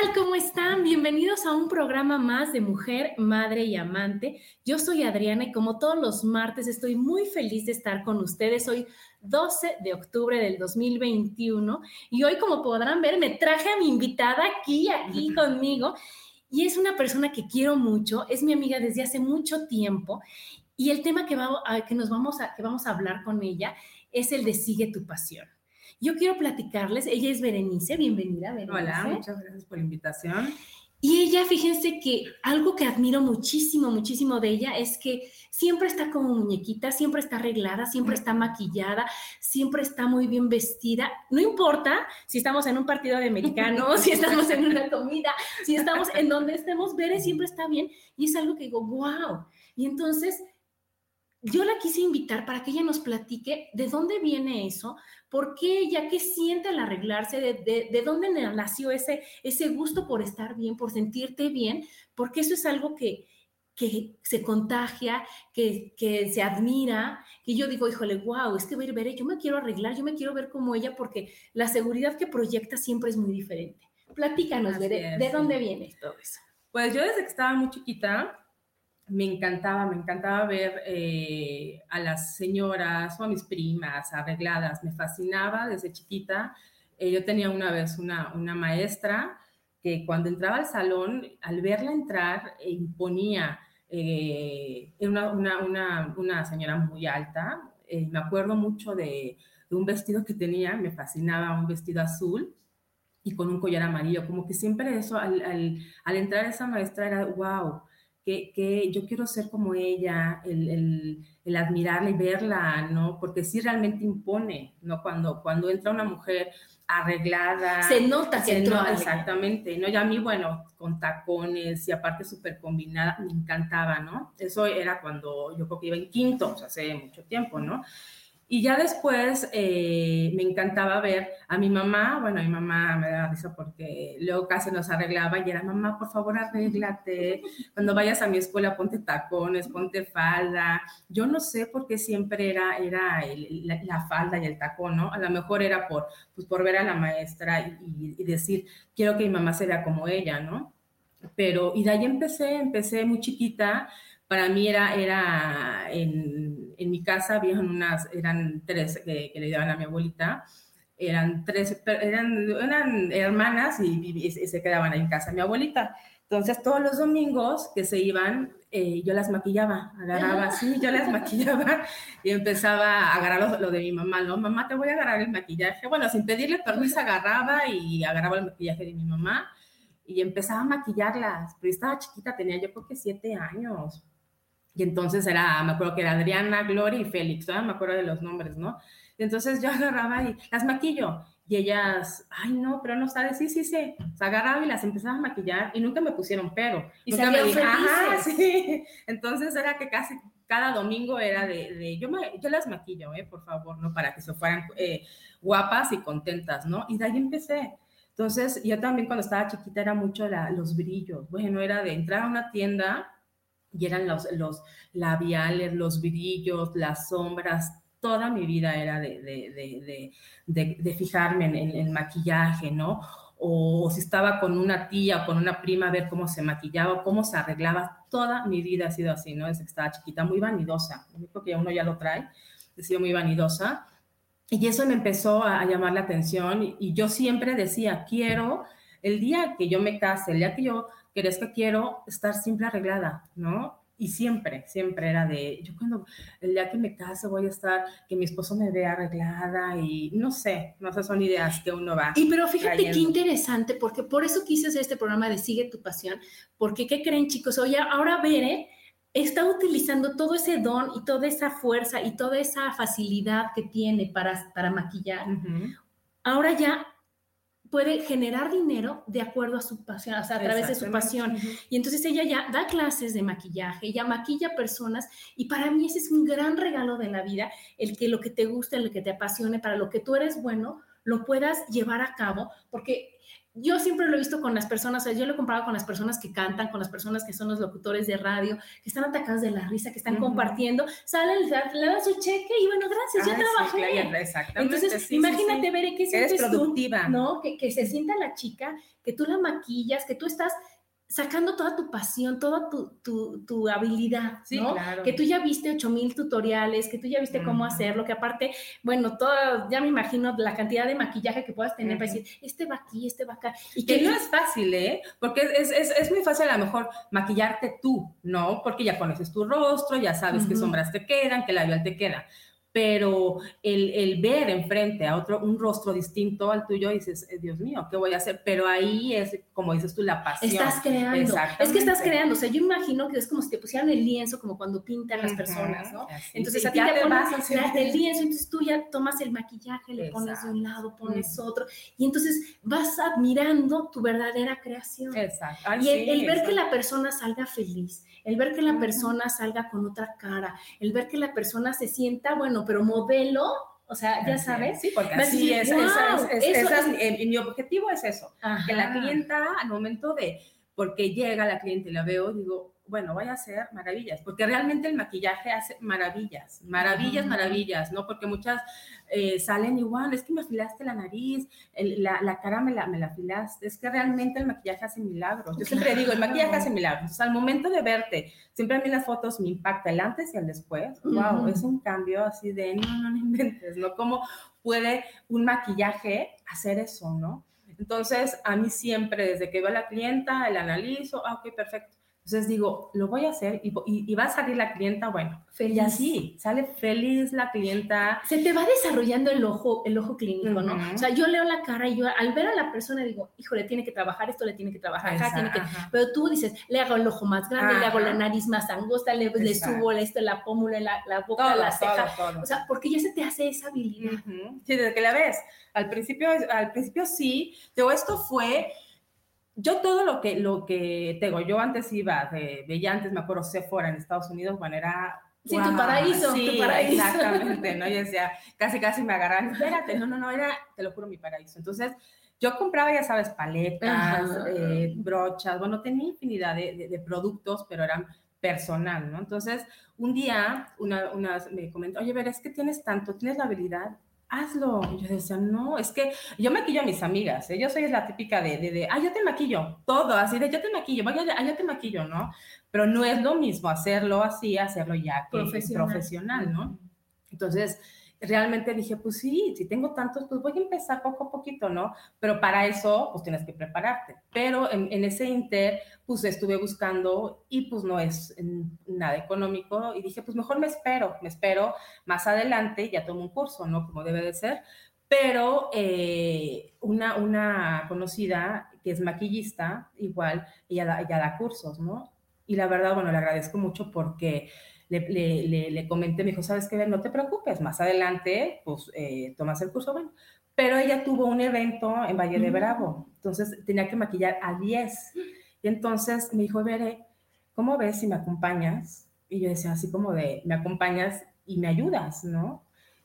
Tal? ¿Cómo están? Bienvenidos a un programa más de Mujer, Madre y Amante. Yo soy Adriana y como todos los martes estoy muy feliz de estar con ustedes. Hoy 12 de octubre del 2021 y hoy como podrán ver me traje a mi invitada aquí, aquí conmigo y es una persona que quiero mucho, es mi amiga desde hace mucho tiempo y el tema que, va, que nos vamos a, que vamos a hablar con ella es el de Sigue tu pasión. Yo quiero platicarles, ella es Berenice, bienvenida Berenice. Hola, muchas gracias por la invitación. Y ella, fíjense que algo que admiro muchísimo, muchísimo de ella es que siempre está como muñequita, siempre está arreglada, siempre está maquillada, siempre está muy bien vestida. No importa si estamos en un partido de americano, si estamos en una comida, si estamos en donde estemos, Bere siempre está bien y es algo que digo, wow. Y entonces yo la quise invitar para que ella nos platique de dónde viene eso, por qué ella, qué siente al arreglarse, de, de, dónde nació ese, ese gusto por estar bien, por sentirte bien, porque eso es algo que, que se contagia, que, que, se admira, que yo digo, híjole, wow, es que ver, ver, yo me quiero arreglar, yo me quiero ver como ella, porque la seguridad que proyecta siempre es muy diferente. Platícanos, Bere, ¿de dónde viene todo eso? Pues yo desde que estaba muy chiquita, me encantaba, me encantaba ver eh, a las señoras o a mis primas arregladas, me fascinaba desde chiquita. Eh, yo tenía una vez una, una, maestra que cuando entraba al salón, al verla entrar, eh, imponía, una, una, una, señora muy alta, me acuerdo mucho de, de, un vestido que tenía, me fascinaba, un vestido azul y con un collar amarillo, como que siempre eso, al, al, al entrar esa maestra era, wow, que, yo quiero ser como ella, el, el, admirarla y verla, ¿no? Porque sí realmente impone, ¿no? Cuando, cuando entra una mujer arreglada. Se nota que entró. exactamente, ¿no? Y a mí, bueno, con tacones y aparte súper combinada, me encantaba, ¿no? Eso era cuando yo creo que iba en quinto, o sea, hace mucho tiempo, ¿no? Y ya después eh, me encantaba ver a mi mamá, bueno, mi mamá me daba risa porque luego casi nos arreglaba y era, mamá, por favor, arréglate, cuando vayas a mi escuela ponte tacones, ponte falda. Yo no sé por qué siempre era, era la, falda y el tacón, ¿no? A lo mejor era por, pues, por ver a la maestra y, y decir, quiero que mi mamá se vea como ella, ¿no? Pero, y de ahí empecé, empecé muy chiquita, para mí era, era en, en mi casa, habían unas, eran tres que, le daban a mi abuelita, eran tres, eran, eran hermanas y, se quedaban ahí en casa mi abuelita. Entonces, todos los domingos que se iban, eh, yo las maquillaba, agarraba así, yo las maquillaba y empezaba a agarrar lo, de mi mamá, ¿no? Mamá, te voy a agarrar el maquillaje. Bueno, sin pedirle permiso, agarraba y agarraba el maquillaje de mi mamá y empezaba a maquillarlas. Pero estaba chiquita, tenía yo creo que siete años, y entonces era, me acuerdo que era Adriana, Gloria y Félix, me acuerdo de los nombres, ¿no? Y entonces yo agarraba y las maquillo. Y ellas, ay, no, pero no sabes, sí, sí, sí. Se agarraba y las empezaba a maquillar y nunca me pusieron pero. Y nunca me dijeron, ajá, sí. Entonces era que casi cada domingo era de, de yo, me, yo las maquillo, ¿eh? Por favor, ¿no? Para que se fueran eh, guapas y contentas, ¿no? Y de ahí empecé. Entonces, yo también cuando estaba chiquita era mucho la, los brillos. Bueno, era de entrar a una tienda y eran los, los labiales, los brillos, las sombras, toda mi vida era de, de, de, de fijarme en el maquillaje, ¿no? o, si estaba con una tía o con una prima ver cómo se maquillaba, cómo se arreglaba. Toda mi vida ha sido así, ¿no? Desde que estaba chiquita, muy vanidosa. Yo creo que uno ya lo trae, he sido muy vanidosa. Y eso me empezó a, llamar la atención y, yo siempre decía, quiero, el día que yo me case, el día que yo crezca, quiero estar siempre arreglada, ¿no? Y siempre, siempre era de, yo cuando el día que me case voy a estar, que mi esposo me vea arreglada y no sé, no sé, son ideas que uno va. Y pero fíjate qué interesante, porque por eso quise hacer este programa de Sigue tu pasión, porque ¿qué creen chicos? Oye, ahora veré está utilizando todo ese don y toda esa fuerza y toda esa facilidad que tiene para, para maquillar. Ahora ya puede generar dinero de acuerdo a su pasión, o sea, a través de su pasión. Y entonces ella ya da clases de maquillaje, ya maquilla personas y para mí ese es un gran regalo de la vida, el que lo que te guste, el que te apasione, para lo que tú eres bueno, lo puedas llevar a cabo, porque yo siempre lo he visto con las personas, o sea, yo lo he comparado con las personas que cantan, con las personas que son los locutores de radio, que están atacados de la risa, que están compartiendo, salen, le dan su cheque y bueno, gracias, ya trabajé. exactamente. Entonces, imagínate, ver que sientes productiva. ¿no? Que, que se sienta la chica, que tú la maquillas, que tú estás sacando toda tu pasión, toda tu, tu, habilidad, ¿no? Que tú ya viste 8000 tutoriales, que tú ya viste cómo hacerlo, que aparte, bueno, todo, ya me imagino la cantidad de maquillaje que puedas tener para decir, este va aquí, este va acá. Y que, no es fácil, ¿eh? Porque es, es, es, muy fácil a lo mejor maquillarte tú, ¿no? Porque ya conoces tu rostro, ya sabes qué sombras te quedan, qué labial te queda pero el, el, ver enfrente a otro, un rostro distinto al tuyo, dices, eh, Dios mío, ¿qué voy a hacer? Pero ahí es, como dices tú, la pasión. Estás creando. Es que estás creando. O sea, yo imagino que es como si te pusieran el lienzo, como cuando pintan las personas, ¿no? Entonces, a ti te, pones el lienzo, entonces tú ya tomas el maquillaje, le pones de un lado, pones otro, y entonces vas admirando tu verdadera creación. Exacto. y el, ver que la persona salga feliz, el ver que la persona salga con otra cara, el ver que la persona se sienta, bueno, pero modelo, o sea, ya sabes. Sí, porque así es, es, mi objetivo es eso, que la clienta al momento de, porque llega la cliente y la veo, digo, bueno, vaya a ser maravillas, porque realmente el maquillaje hace maravillas, maravillas, maravillas, ¿no? Porque muchas eh, salen igual, es que me afilaste la nariz, la, la, cara me la, me la afilaste, es que realmente el maquillaje hace milagros. Yo siempre digo, el maquillaje hace milagros. O sea, al momento de verte, siempre a mí las fotos me impacta el antes y el después. Wow, es un cambio así de, no, no, no inventes, ¿no? ¿Cómo puede un maquillaje hacer eso, ¿no? Entonces, a mí siempre, desde que veo a la clienta, el analizo, ah, ok, perfecto entonces digo, lo voy a hacer y, va a salir la clienta, bueno, feliz. Y así, sale feliz la clienta. Se te va desarrollando el ojo, el ojo clínico, ¿no? O sea, yo leo la cara y yo al ver a la persona digo, híjole, tiene que trabajar esto, le tiene que trabajar acá, tiene que... Pero tú dices, le hago el ojo más grande, le hago la nariz más angosta, le, le subo esto, la pómula, la, la boca, la ceja. O sea, porque ya se te hace esa habilidad. Sí, desde que la ves. Al principio, al principio sí, pero esto fue yo todo lo que, lo que tengo, yo antes iba, de, veía antes, me acuerdo, Sephora en Estados Unidos, bueno, era... Sí, tu paraíso, sí, tu paraíso. exactamente, ¿no? Yo decía, casi, casi me agarran, espérate, no, no, no, era, te lo juro, mi paraíso. Entonces, yo compraba, ya sabes, paletas, eh, brochas, bueno, tenía infinidad de, de, productos, pero eran personal, ¿no? Entonces, un día, una, una me comentó, oye, ver, es que tienes tanto, tienes la habilidad, hazlo. Y yo decía, no, es que yo maquillo a mis amigas, ¿eh? yo soy la típica de, de, de, ah, yo te maquillo, todo, así de, yo te maquillo, vaya, ah, yo te maquillo, ¿no? Pero no es lo mismo hacerlo así, hacerlo ya que profesional, profesional ¿no? Entonces, realmente dije, pues sí, si tengo tantos, pues voy a empezar poco a poquito, ¿no? Pero para eso, pues tienes que prepararte. Pero en, ese inter, pues estuve buscando y pues no es nada económico y dije, pues mejor me espero, me espero más adelante, ya tomo un curso, ¿no? Como debe de ser. Pero eh, una, una conocida que es maquillista, igual, ella da, ella da cursos, ¿no? Y la verdad, bueno, le agradezco mucho porque le, le, comenté, me dijo, ¿sabes qué? No te preocupes, más adelante, pues, eh, tomas el curso, bueno. Pero ella tuvo un evento en Valle de Bravo, entonces tenía que maquillar a 10. Y entonces me dijo, Veré, ¿cómo ves si me acompañas? Y yo decía, así como de, me acompañas y me ayudas, ¿no?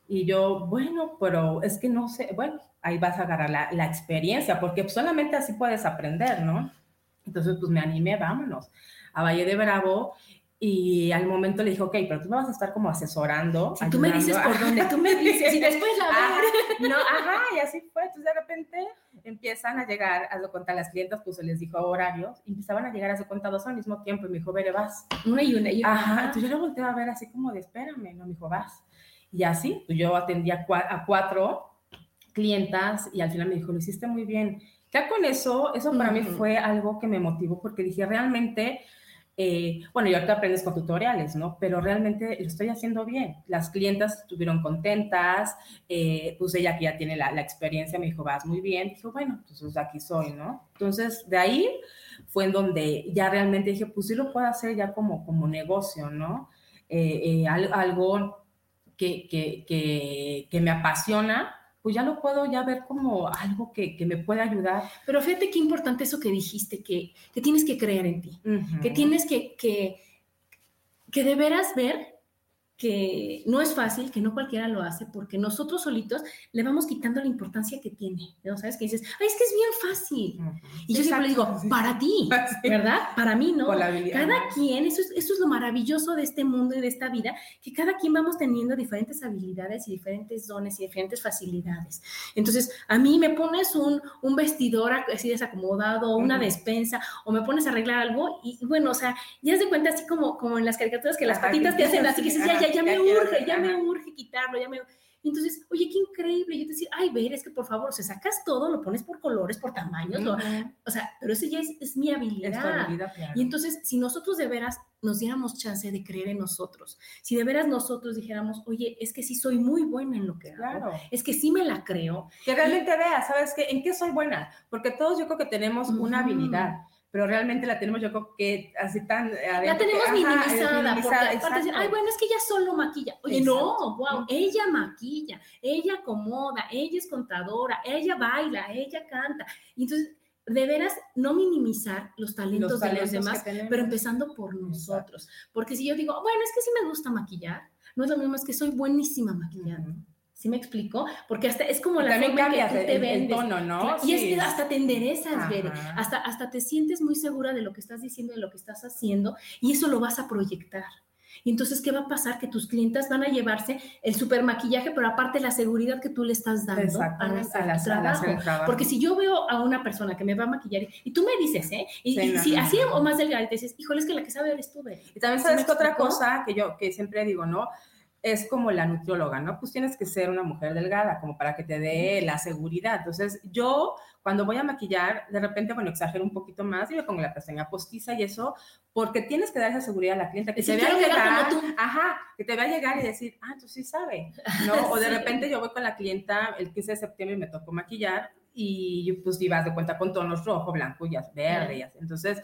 Y yo, bueno, pero es que no sé, bueno, ahí vas a agarrar la, la experiencia, porque solamente así puedes aprender, ¿no? Entonces, pues me animé, vámonos a Valle de Bravo y al momento le dijo, ok, pero tú me vas a estar como asesorando. Si tú me dices por dónde, tú me dices y después la ajá, No, ajá, y así fue. Entonces de repente empiezan a llegar, a lo contar las clientas, pues se les dijo horarios, y empezaban a llegar a su cuenta dos al mismo tiempo, y me dijo, Vere, vas. Una y una y una. Ajá, entonces yo lo volteé a ver así como de, espérame, no, me dijo, vas. Y así, pues yo atendía a cuatro clientas, y al final me dijo, lo hiciste muy bien. Ya con eso, eso para mí fue algo que me motivó, porque dije, realmente eh, bueno, y ahorita aprendes con tutoriales, ¿no? Pero realmente lo estoy haciendo bien. Las clientas estuvieron contentas, eh, pues ella que ya tiene la, experiencia me dijo, vas muy bien. Dijo, bueno, entonces aquí soy, ¿no? Entonces, de ahí fue en donde ya realmente dije, pues sí lo puedo hacer ya como, como negocio, ¿no? Eh, algo que, que, que, que me apasiona pues ya lo puedo ya ver como algo que, me puede ayudar. Pero fíjate qué importante eso que dijiste, que, que tienes que creer en ti, que tienes que, que, que de veras ver que no es fácil, que no cualquiera lo hace, porque nosotros solitos le vamos quitando la importancia que tiene, ¿no? ¿Sabes? Que dices, ay, es que es bien fácil. Y yo siempre le digo, para ti, ¿verdad? Para mí, ¿no? cada quien, eso es, eso es lo maravilloso de este mundo y de esta vida, que cada quien vamos teniendo diferentes habilidades y diferentes dones y diferentes facilidades. Entonces, a mí me pones un, un vestidor así desacomodado, una despensa, o me pones a arreglar algo, y bueno, o sea, ya se de cuenta así como, como en las caricaturas que las patitas te hacen así, que dices, ya, ya, ya me urge, ya me urge quitarlo, ya me... entonces, oye, qué increíble. Y yo te decía, ay, ver, es que por favor, se sacas todo, lo pones por colores, por tamaños, o sea, pero eso ya es, mi habilidad. Y entonces, si nosotros de veras nos diéramos chance de creer en nosotros, si de veras nosotros dijéramos, oye, es que sí soy muy buena en lo que hago, es que sí me la creo. Que realmente veas, ¿sabes qué? ¿En qué soy buena? Porque todos yo creo que tenemos una habilidad pero realmente la tenemos yo creo que así tan... La tenemos minimizada, porque aparte decir, ay, bueno, es que ella solo maquilla. Oye, no, wow, ella maquilla, ella acomoda, ella es contadora, ella baila, ella canta. Entonces, de veras, no minimizar los talentos, de los demás, pero empezando por nosotros. Porque si yo digo, bueno, es que sí me gusta maquillar, no es lo mismo, es que soy buenísima maquillando. ¿Sí me explico? Porque hasta es como la forma que tú te vendes. tono, ¿no? Y es que hasta te enderezas, hasta, hasta te sientes muy segura de lo que estás diciendo, de lo que estás haciendo, y eso lo vas a proyectar. Y entonces, ¿qué va a pasar? Que tus clientes van a llevarse el super maquillaje, pero aparte la seguridad que tú le estás dando a, la, trabajo. Porque si yo veo a una persona que me va a maquillar y, tú me dices, ¿eh? Y, si así o más delgada, te dices, híjole, es que la que sabe eres tú, Y también sabes que otra cosa que yo que siempre digo, ¿no? Es como la nutrióloga, ¿no? Pues tienes que ser una mujer delgada, como para que te dé la seguridad. Entonces, yo cuando voy a maquillar, de repente, bueno, exagero un poquito más y me pongo la pestaña postiza y eso, porque tienes que dar esa seguridad a la clienta, que te vea llegar, ajá, que te vea llegar y decir, ah, tú sí sabes, ¿no? O de repente yo voy con la clienta el 15 de septiembre y me tocó maquillar y pues ibas de cuenta con tonos rojo, blanco y verde y así. Entonces,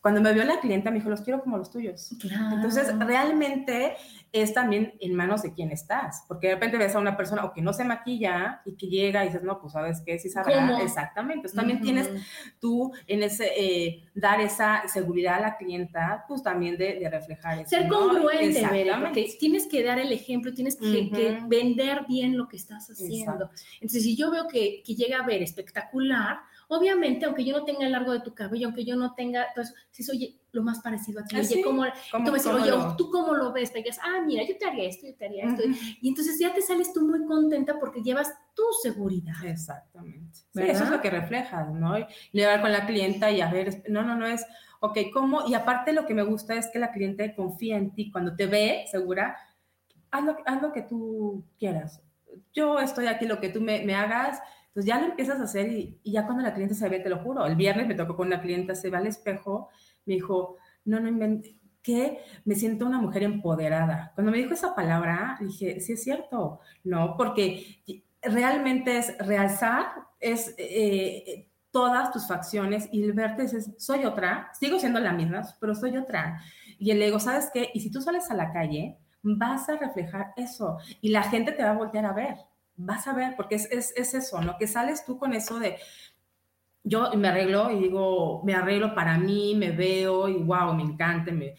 cuando me vio la clienta, me dijo, los quiero como los tuyos. Entonces, realmente es también en manos de quién estás, porque de repente ves a una persona o que no se maquilla y que llega y dices, no, pues sabes qué, sí sabrá. Exactamente. Entonces, también tienes tú en ese, eh, dar esa seguridad a la clienta, pues también de, reflejar eso. Ser congruente, porque tienes que dar el ejemplo, tienes que, vender bien lo que estás haciendo. Entonces, si yo veo que, que llega a ver espectacular, Obviamente, aunque yo no tenga el largo de tu cabello, aunque yo no tenga todo eso, si soy lo más parecido a ti, oye, ¿cómo, tú me oye, ¿tú cómo lo ves? Te digas, ah, mira, yo te haría esto, yo te haría esto. Y entonces ya te sales tú muy contenta porque llevas tu seguridad. Exactamente. eso es lo que reflejas, ¿no? Y llevar con la clienta y a ver, no, no, no es, ok, ¿cómo? Y aparte lo que me gusta es que la cliente confía en ti. Cuando te ve segura, haz lo, haz lo que tú quieras. Yo estoy aquí, lo que tú me, me hagas, entonces ya lo empiezas a hacer y, ya cuando la cliente se ve, te lo juro, el viernes me tocó con una clienta, se va al espejo, me dijo, no, no inventes, que me siento una mujer empoderada. Cuando me dijo esa palabra, dije, sí es cierto, ¿no? Porque realmente es realzar, es eh, todas tus facciones y el verte es, soy otra, sigo siendo la misma, pero soy otra. Y el ego, ¿sabes qué? Y si tú sales a la calle, vas a reflejar eso y la gente te va a voltear a ver vas a ver, porque es, es, eso, ¿no? Que sales tú con eso de, yo me arreglo y digo, me arreglo para mí, me veo y wow, me encanta, me,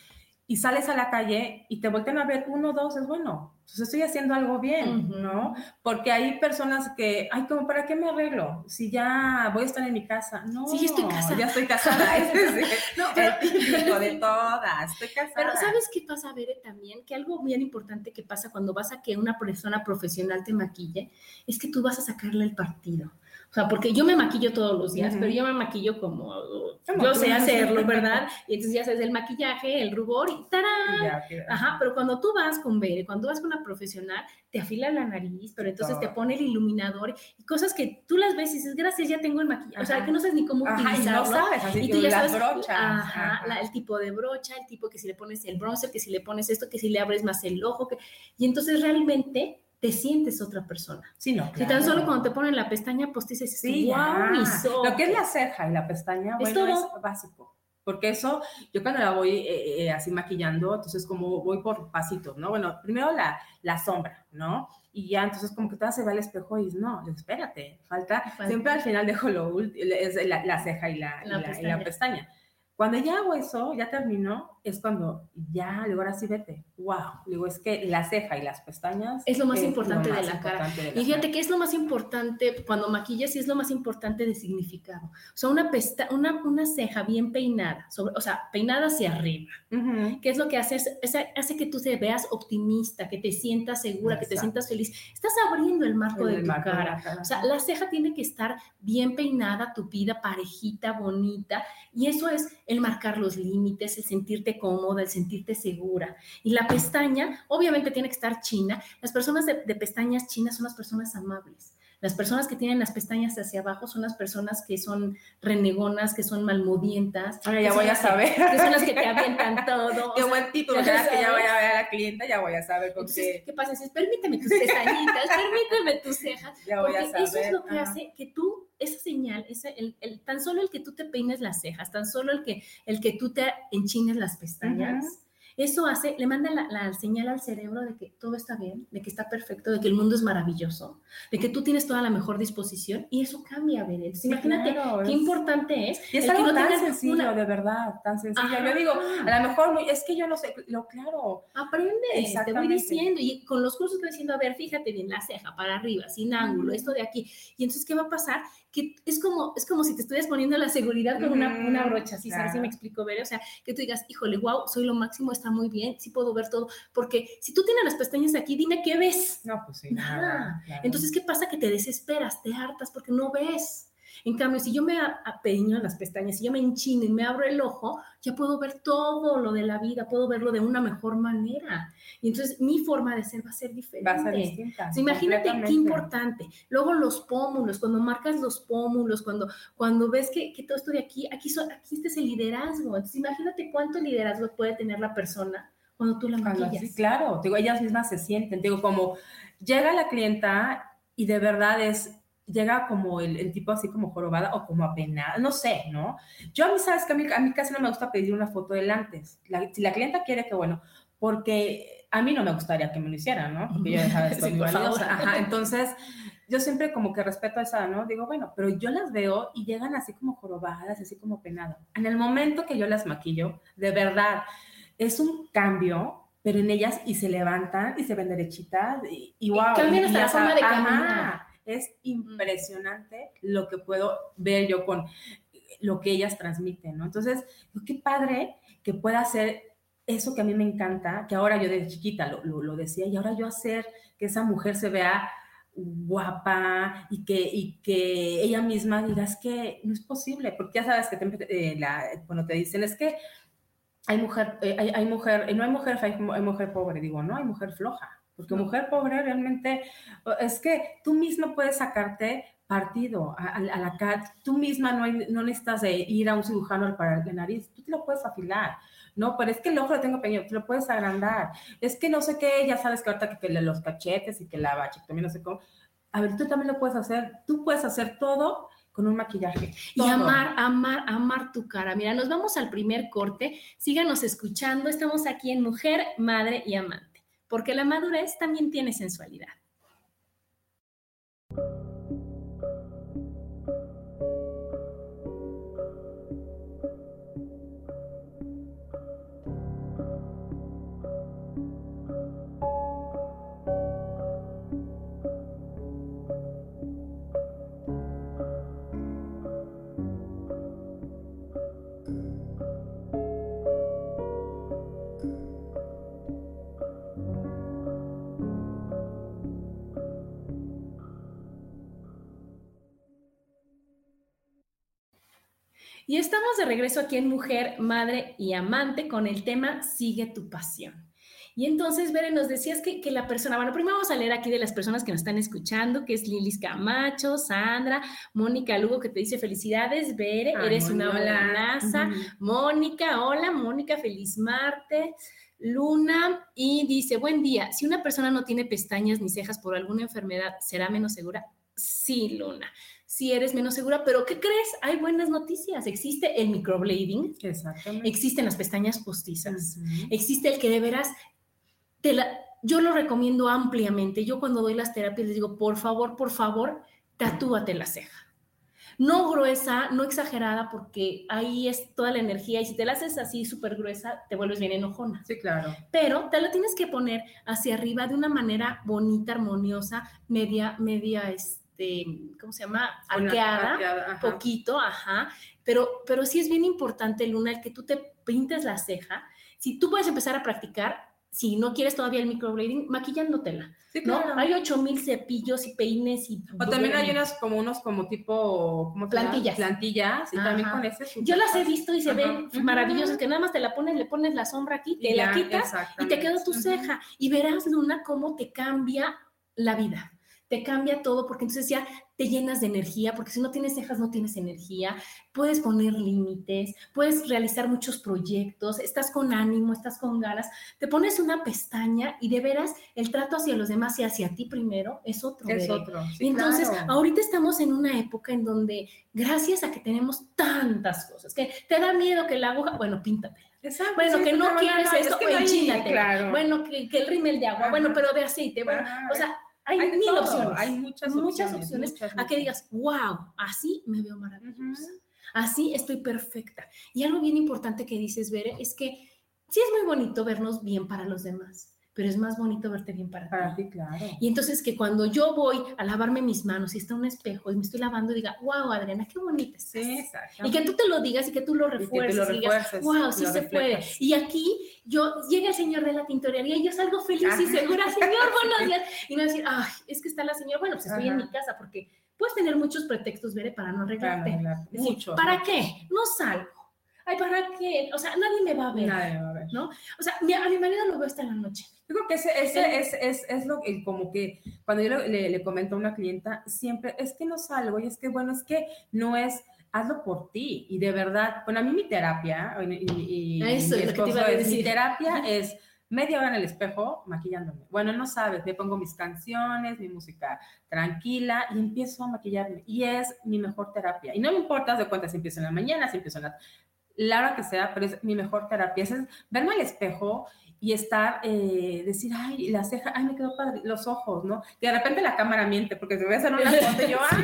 y sales a la calle y te vuelven a ver uno, dos, es bueno, entonces estoy haciendo algo bien, ¿no? Porque hay personas que, ay, como, ¿para qué me arreglo? Si ya voy a estar en mi casa. No, sí, estoy casada. Ya estoy casada. no, pero, el de todas, estoy casada. Pero ¿sabes qué pasa, Bere, también? Que algo bien importante que pasa cuando vas a que una persona profesional te maquille, es que tú vas a sacarle el partido. O sea, porque yo me maquillo todos los días, pero yo me maquillo como yo sé hacerlo, ¿verdad? Y entonces ya sabes el maquillaje, el rubor y ¡tarán! Ajá, pero cuando tú vas con Bere, cuando vas con una profesional, te afila la nariz, pero entonces te pone el iluminador y cosas que tú las ves y dices, gracias, ya tengo el maquillaje. O sea, que no sabes ni cómo utilizarlo. Y no sabes, así y tú ya sabes, brochas. Ajá, el tipo de brocha, el tipo que si le pones el bronzer, que si le pones esto, que si le abres más el ojo. Que... Y entonces realmente te sientes otra persona. Sí, no, Si tan solo cuando te ponen la pestaña pues dices, sí, wow, mi Lo que es la ceja y la pestaña, bueno, es, básico. Porque eso, yo cuando la voy eh, eh, así maquillando, entonces como voy por pasitos, ¿no? Bueno, primero la, la sombra, ¿no? Y ya, entonces como que te se va al espejo y dices, no, espérate, falta, siempre al final dejo lo último, es la, la, ceja y la, y la pestaña. Cuando ya hago eso, ya terminó, es cuando ya, luego ahora sí vete, wow, digo, es que la ceja y las pestañas es lo más importante de la cara. y fíjate que es lo más importante, cuando maquillas, y es lo más importante de significado. O sea, una, pesta una, una ceja bien peinada, sobre, o sea, peinada hacia arriba, ¿qué es lo que hace? Es, hace que tú te veas optimista, que te sientas segura, que te sientas feliz. Estás abriendo el marco, de, tu cara. O sea, la ceja tiene que estar bien peinada, tupida, parejita, bonita, y eso es el marcar los límites, el sentirte cómoda, el sentirte segura. Y la pestaña, obviamente tiene que estar china. Las personas de, pestañas chinas son las personas amables. Las personas que tienen las pestañas hacia abajo son las personas que son renegonas, que son malmodientas. Ahora ya voy a saber. Que son las que te avientan todo. Qué buen título, ya, que ya voy a ver a la clienta, ya voy a saber con qué. ¿Qué pasa? Si permíteme tus pestañitas, permíteme tus cejas. Ya voy a saber. Eso es lo que hace que tú esa señal, ese, el, el, tan solo el que tú te peines las cejas, tan solo el que, el que tú te enchines las pestañas, eso hace, le manda la, señal al cerebro de que todo está bien, de que está perfecto, de que el mundo es maravilloso, de que tú tienes toda la mejor disposición y eso cambia, ver Entonces, imagínate qué importante es. Y es algo tan sencillo, de verdad, tan sencillo. Yo digo, a lo mejor es que yo no sé, lo claro. Aprende, te voy diciendo. Y con los cursos te voy diciendo, a ver, fíjate bien, la ceja para arriba, sin ángulo, esto de aquí. Y entonces, ¿qué va a pasar? Que es como, es como si te estuvieras poniendo la seguridad con una, una, brocha, ¿sí? ¿Sabes si me explico, ver O sea, que tú digas, híjole, wow, soy lo máximo, está muy bien, sí puedo ver todo, porque si tú tienes las pestañas aquí, dime qué ves. No, pues sí. Nada. Entonces, ¿qué pasa? Que te desesperas, te hartas porque no ves. En cambio, si yo me apeño las pestañas, si yo me enchino y me abro el ojo, ya puedo ver todo lo de la vida, puedo verlo de una mejor manera. Y entonces mi forma de ser va a ser diferente. Va a ser distinta. imagínate qué importante. Luego los pómulos, cuando marcas los pómulos, cuando, cuando ves que, que todo esto de aquí, aquí, aquí este es el liderazgo. Entonces imagínate cuánto liderazgo puede tener la persona cuando tú la maquillas. Sí, claro, digo, ellas mismas se sienten, digo, como llega la clienta y de verdad es llega como el, tipo así como jorobada o como apenada, no sé, ¿no? Yo a mí, sabes que a mí, a mí casi no me gusta pedir una foto del antes. si la clienta quiere, que bueno, porque a mí no me gustaría que me lo hicieran, ¿no? Porque yo ya estoy sí, Ajá, entonces, yo siempre como que respeto a esa, ¿no? Digo, bueno, pero yo las veo y llegan así como jorobadas, así como penadas. En el momento que yo las maquillo, de verdad, es un cambio pero en ellas y se levantan y se ven derechitas y, y wow. Cambian hasta la forma de caminar es impresionante lo que puedo ver yo con lo que ellas transmiten, ¿no? Entonces, qué padre que pueda hacer eso que a mí me encanta, que ahora yo de chiquita lo, lo, decía, y ahora yo hacer que esa mujer se vea guapa y que, y que ella misma diga, es que no es posible, porque ya sabes que te, eh, cuando te dicen, es que hay mujer, eh, hay, hay, mujer, no hay mujer, hay mujer pobre, digo, no, hay mujer floja. Porque mujer pobre realmente es que tú misma puedes sacarte partido a, la cara. Tú misma no, no necesitas ir a un cirujano para la nariz, tú te lo puedes afilar. No, pero es que el ojo lo tengo pequeño, te lo puedes agrandar. Es que no sé qué, ya sabes que ahorita que, que los cachetes y que la también no sé cómo. A ver, tú también lo puedes hacer. Tú puedes hacer todo con un maquillaje. Y amar, amar, amar tu cara. Mira, nos vamos al primer corte. Síganos escuchando. Estamos aquí en Mujer, Madre y Amante porque la madurez también tiene sensualidad. Y estamos de regreso aquí en Mujer, Madre y Amante con el tema Sigue tu pasión. Y entonces, Bere, nos decías que, que, la persona, bueno, primero vamos a leer aquí de las personas que nos están escuchando, que es Lilis Camacho, Sandra, Mónica Lugo, que te dice felicidades, Bere, eres una buenaza. Mónica, hola, Mónica, feliz martes. Luna, y dice, buen día, si una persona no tiene pestañas ni cejas por alguna enfermedad, ¿será menos segura? Sí, Luna si eres menos segura, pero ¿qué crees? Hay buenas noticias. Existe el microblading, Exactamente. existen las pestañas postizas, uh -huh. existe el que de veras te la, yo lo recomiendo ampliamente. Yo cuando doy las terapias les digo, por favor, por favor, tatúate la ceja. No gruesa, no exagerada, porque ahí es toda la energía y si te la haces así súper gruesa, te vuelves bien enojona. Sí, claro. Pero te la tienes que poner hacia arriba de una manera bonita, armoniosa, media, media, este, ¿cómo se llama? Arqueada, arqueada ajá. poquito, ajá. Pero, pero sí es bien importante, Luna, el que tú te pintes la ceja. Si tú puedes empezar a practicar, si no quieres todavía el microblading, maquillándotela. Sí, claro. ¿no? Hay 8000 cepillos y peines y. O también hay unas como unos como tipo. ¿cómo plantillas. Plantillas. Y Ajá. también con ese. Yo las he visto y se Ajá. ven Ajá. maravillosas, que nada más te la pones, le pones la sombra aquí, te y la ya, quitas y te queda tu ceja. Y verás, Luna, cómo te cambia la vida. Te cambia todo, porque entonces ya te llenas de energía, porque si no tienes cejas no tienes energía, puedes poner límites, puedes realizar muchos proyectos, estás con ánimo, estás con ganas, te pones una pestaña y de veras el trato hacia los demás y hacia ti primero es otro. Es bebé. otro. Sí, y entonces, claro. ahorita estamos en una época en donde, gracias a que tenemos tantas cosas, que te da miedo que la aguja, bueno, píntate. Exacto, bueno, sí, que no quieres no, esto, es que no hay- enchínate. claro. Bueno, que, que el rímel de agua, Ajá. bueno, pero de aceite, bueno, Ajá. o sea, hay, mil opciones. Hay muchas, muchas opciones muchas, a que digas, wow, así me veo maravillosa. Así estoy perfecta. Y algo bien importante que dices, Bere, es que sí es muy bonito vernos bien para los demás, pero es más bonito verte bien para, Para ti. claro. Y entonces que cuando yo voy a lavarme mis manos y está un espejo y me estoy lavando, diga, wow, Adriana, qué bonita estás. Sí. Y que tú te lo digas y que tú lo Y que te refuerces. lo y digas, refuerces, wow, sí lo se puede. Y aquí yo llega el señor de la tintorería y yo salgo feliz y segura, señor, buenos días. Y no decir, ay, es que está la señora, bueno, pues estoy en mi casa porque puedes tener muchos pretextos, Bere, para no Para arreglarte. decir, Mucho. ¿Para qué? No salgo. Ay, ¿para qué? O sea, nadie me va a ver. Nadie va ver. ¿no? O sea, mi- a mi marido lo veo hasta la noche. Yo creo que ese, ese es, es, es lo que, como que cuando yo le, le, comento a una clienta, siempre es que no salgo y es que, bueno, es que no es, hazlo por ti y de verdad, bueno, a mí mi terapia, y, y- y Eso mi es lo que te esposo iba a es, mi terapia es media hora en el espejo maquillándome. Bueno, no sabes, me pongo mis canciones, mi música tranquila y empiezo a maquillarme y es mi mejor terapia. Y no me importa de cuenta si empiezo en la mañana, si empiezo en la, la hora que sea, pero es mi mejor terapia. Es verme al espejo y estar, eh, decir, ay, la ceja, ay, me quedó padre, los ojos, ¿no? Y de repente la cámara miente, porque se ve hacer una foto y yo, ah,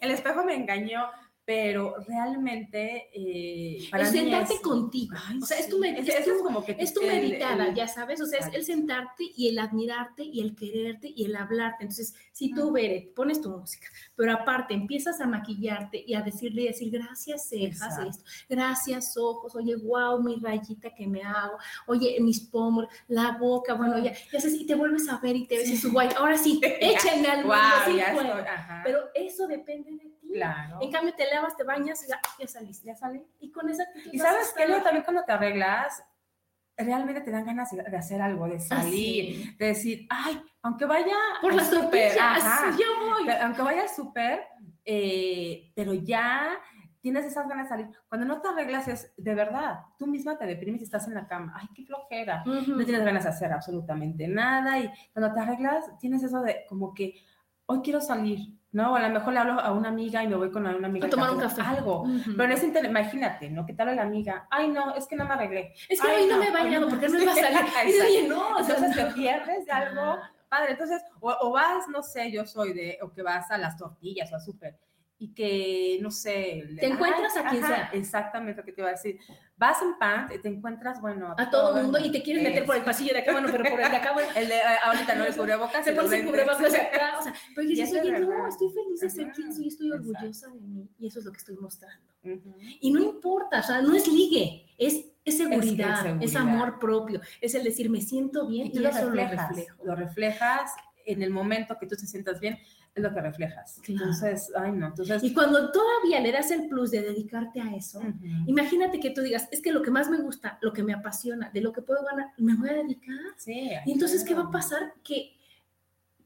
el espejo me engañó, pero realmente eh, para el sentarte es- contigo. Ay, o sea, es sí, tu, es- es tu- es como que es tu el- meditada, el- ya sabes, o sea, es el sentarte y el admirarte y el quererte y el hablarte. Entonces, si tú, Ujú. Bere, pones tu música, pero aparte empiezas a maquillarte y a decirle y decir gracias cejas, Exacto. esto, gracias ojos, oye, wow, mi rayita que me hago, oye, mis pómulos, la boca, bueno, ya, ya sabes, y te vuelves a ver y te ves y dices, guay, ahora sí, échenme al sí ya puedo". estoy, ajá, Pero eso depende de ti. claro. En cambio, te lavas, te bañas, ya, ya saliste. Ya salí. Y con esa actitud Y sabes que luego también cuando te arreglas, realmente te dan ganas de hacer algo, de Ah, salir, de decir, ay, aunque vaya Por súper, tortillas, ajá, yo voy. Pero aunque vaya súper, eh, pero ya tienes esas ganas de salir. Cuando no te arreglas es de verdad, tú misma te deprimes y estás en la cama. Ay, qué flojera. Ujú. No tienes ganas de hacer absolutamente nada y cuando te arreglas tienes eso de como que hoy quiero salir, ¿no? O a lo mejor le hablo a una amiga y me voy con una amiga A tomar un café. algo. Ujú. Pero en ese inter- imagínate, ¿no? ¿Qué tal la amiga? Ay, no, es que no me arreglé. Es que hoy no, me he bañado no. porque no iba a salir. Y oye, no, o sea, Entonces te no. pierdes de algo padre. Entonces, o, o vas, no sé, yo soy de, o que vas a las tortillas o a súper y que, no sé. le- Te encuentras a quien ajá, sea. Exactamente lo que te iba a decir. Vas en pan, te encuentras, bueno. A todo el mundo y te quieres meter por el pasillo de acá, bueno, pero por el de acá, bueno, El de eh, ahorita no le cubrebocas. se pone cubrebocas acá, o sea, pero dices, es oye, no, estoy feliz de ser quien soy, estoy orgullosa de mí y eso es lo que estoy mostrando. Ujú. Y no importa, o sea, no es ligue, es, es seguridad, es, seguridad. amor propio, es el decir, me siento bien Y y, lo eso reflejas, lo reflejo. lo reflejas en el momento que tú te sientas bien, es lo que reflejas. Entonces, ay no, entonces... Y cuando todavía le das el plus de dedicarte a eso, imagínate que tú digas, es que lo que más me gusta, lo que me apasiona, de lo que puedo ganar, me voy a dedicar. Sí. Y entonces, ¿qué va a pasar? Que,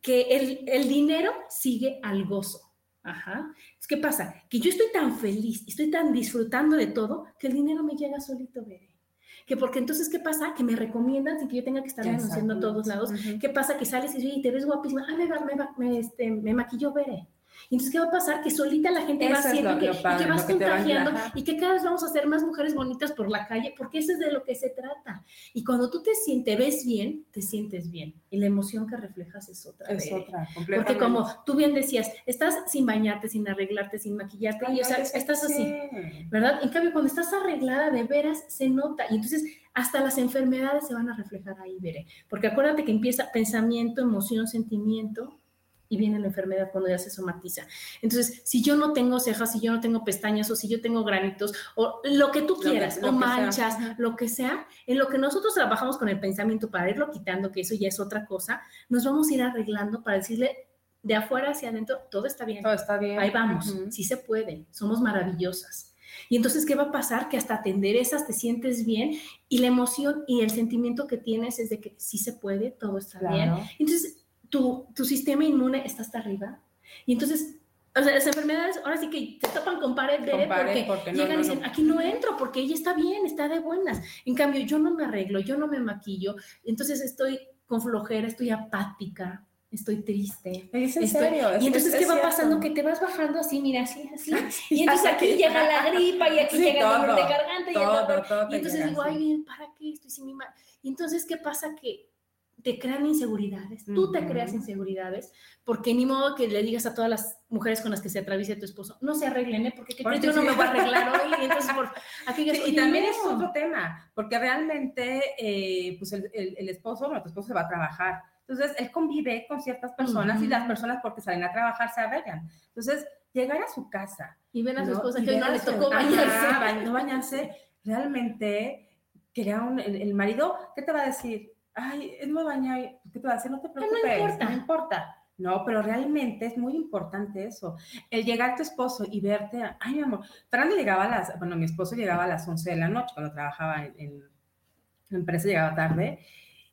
que el, el dinero sigue al gozo. Ajá. ¿Qué pasa? Que yo estoy tan feliz, estoy tan disfrutando de todo, que el dinero me llega solito, veré que porque entonces, ¿qué pasa? Que me recomiendan sin que yo tenga que estar anunciando a todos lados. ¿Qué pasa? Que sales y te ves guapísima, ah, me, me, me, este, me maquillo, veré. Entonces, ¿qué va a pasar? Que solita la gente va haciendo que, y que vas contagiando y que cada vez vamos a ser más mujeres bonitas por la calle, porque eso es de lo que se trata. Y cuando tú te sientes, ves bien, te sientes bien. Y la emoción que reflejas es otra. Es otra, Porque como tú bien decías, estás sin bañarte, sin arreglarte, sin maquillarte, y o sea, estás así, ¿verdad? En cambio, cuando estás arreglada, de veras, se nota. Y entonces, hasta las enfermedades se van a reflejar ahí, veré. Porque acuérdate que empieza pensamiento, emoción, sentimiento, y viene la enfermedad cuando ya se somatiza. Entonces, si yo no tengo cejas, si yo no tengo pestañas, o si yo tengo granitos, o lo que tú quieras, o manchas, lo que sea, en lo que nosotros trabajamos con el pensamiento para irlo quitando, que eso ya es otra cosa, nos vamos a ir arreglando para decirle de afuera hacia adentro, todo está bien. Todo está bien. Ahí vamos, sí se puede, somos maravillosas. Y entonces, ¿qué va a pasar? Que hasta atender esas te sientes bien y la emoción y el sentimiento que tienes es de que sí se puede, todo está bien. Entonces, tu, sistema inmune está hasta arriba. Y entonces, o sea, las enfermedades ahora sí que te topan con pared, porque, llegan y dicen, aquí no entro porque ella está bien, está de buenas. En cambio, yo no me arreglo, yo no me maquillo, entonces estoy con flojera, estoy apática, estoy triste. ¿Es en serio? Y entonces, ¿qué va pasando? Que te vas bajando así, mira, así, así. Y entonces aquí llega la gripa y aquí llega el dolor de garganta y, todo, y entonces digo, ay, ¿para qué estoy sin mi Y entonces, ¿qué pasa? Que te crean inseguridades, tú te creas inseguridades, porque ni modo que le digas a todas las mujeres con las que se atraviese tu esposo, no se arreglen, ¿eh? porque yo no me voy a arreglar hoy, y entonces por y también es otro tema, porque realmente, eh, pues el, el, esposo, bueno, tu esposo se va a trabajar, entonces él convive con ciertas personas y las personas porque salen a trabajar se arreglan, entonces llegar a su casa y ven a su esposa que no le tocó bañarse, no bañarse, realmente crea un, el marido, ¿qué te va a decir? Ay, es bañar, ¿qué te va a decir? No te preocupes, no importa. no importa. No, pero realmente es muy importante eso. El llegar a tu esposo y verte, ay, mi amor, Fernando llegaba a las, bueno, mi esposo llegaba a las 11 de la noche cuando trabajaba en, la empresa, llegaba tarde.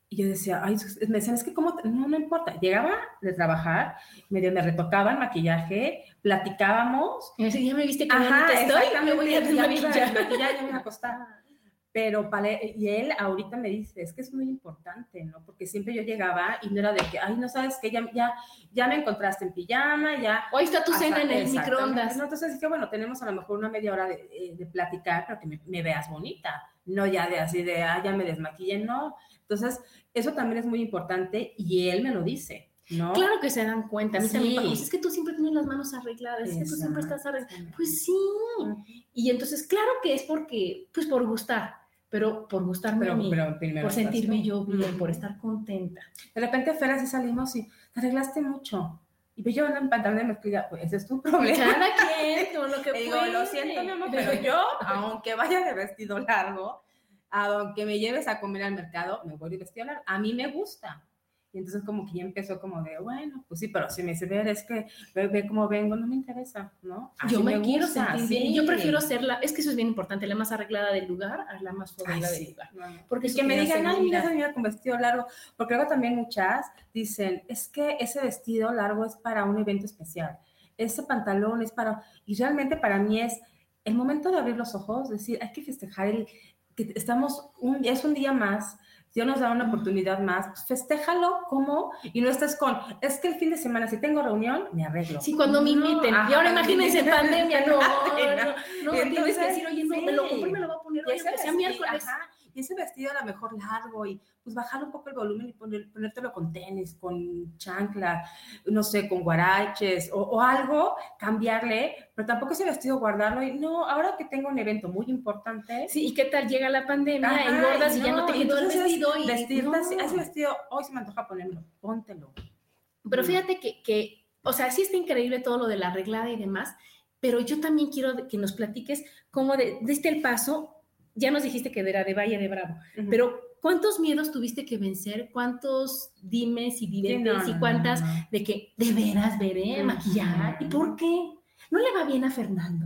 Y yo decía, ay, me decían, es que cómo, no, no importa. Llegaba de trabajar, medio me retocaba el maquillaje, platicábamos. Y ya me viste que estoy, me voy a maquillar. ya me voy a acostar. Pero y él ahorita me dice, es que es muy importante, ¿no? Porque siempre yo llegaba y no era de que, ay, no sabes que ya, ya, ya me encontraste en pijama, ya. Hoy está tu cena en el microondas. ¿no? Entonces, es que bueno, tenemos a lo mejor una media hora de, eh, de platicar, pero que me, veas bonita, no ya de así de, ah, ya me desmaquillé, no. Entonces, eso también es muy importante y él me lo dice. ¿No? Claro que se dan cuenta. A mí también es que tú siempre tienes las manos arregladas, es que tú siempre estás arreglada. Pues sí. Y entonces, claro que es porque, pues por gustar, pero por gustarme a mí, por sentirme yo bien, por estar contenta. De repente, Fer, así salimos y te arreglaste mucho. Y yo en pantalón de mezclilla, pues ese es tu problema. Cada quien, todo lo que Digo, lo siento, mi amor, pero yo, aunque vaya de vestido largo, aunque me lleves a comer al mercado, me voy de vestido largo. A mí me gusta. Y entonces como que ya empezó como de, bueno, pues sí, pero si me dice, ver, es que ve, ve cómo vengo, no me interesa, ¿no? yo me, quiero sentir bien. Yo prefiero ser la, es que eso es bien importante, la más arreglada del lugar a la más forrada del lugar. Porque es que me digan, ay, mira esa señora con vestido largo, porque luego también muchas dicen, es que ese vestido largo es para un evento especial, ese pantalón es para, y realmente para mí es el momento de abrir los ojos, decir, hay que festejar el, que estamos, un, es un día más, Dios nos da una oportunidad más, pues festéjalo como y no estés con, es que el fin de semana si tengo reunión, me arreglo. Sí, cuando me inviten. y ahora imagínense pandemia, no, no, no, tienes que decir, oye, no, me lo compré, me lo voy a poner hoy, aunque sea miércoles. Ajá, y ese vestido a lo mejor largo y pues bajar un poco el volumen y poner, ponértelo con tenis, con chancla, no sé, con guaraches o, algo, cambiarle, pero tampoco ese vestido guardarlo y no, ahora que tengo un evento muy importante. Sí, ¿y qué tal llega la pandemia? engordas y, ya no te quedó el vestido. Y, vestirte así, ese vestido, hoy se me antoja ponérmelo, póntelo. Pero fíjate que, que, o sea, sí está increíble todo lo de la arreglada y demás, pero yo también quiero que nos platiques cómo de, este el paso ya nos dijiste que era de Valle de Bravo, pero ¿cuántos miedos tuviste que vencer? ¿Cuántos dimes y diretes y cuántas de que de veras veré maquillar? ¿Y por qué? no le va bien a Fernando.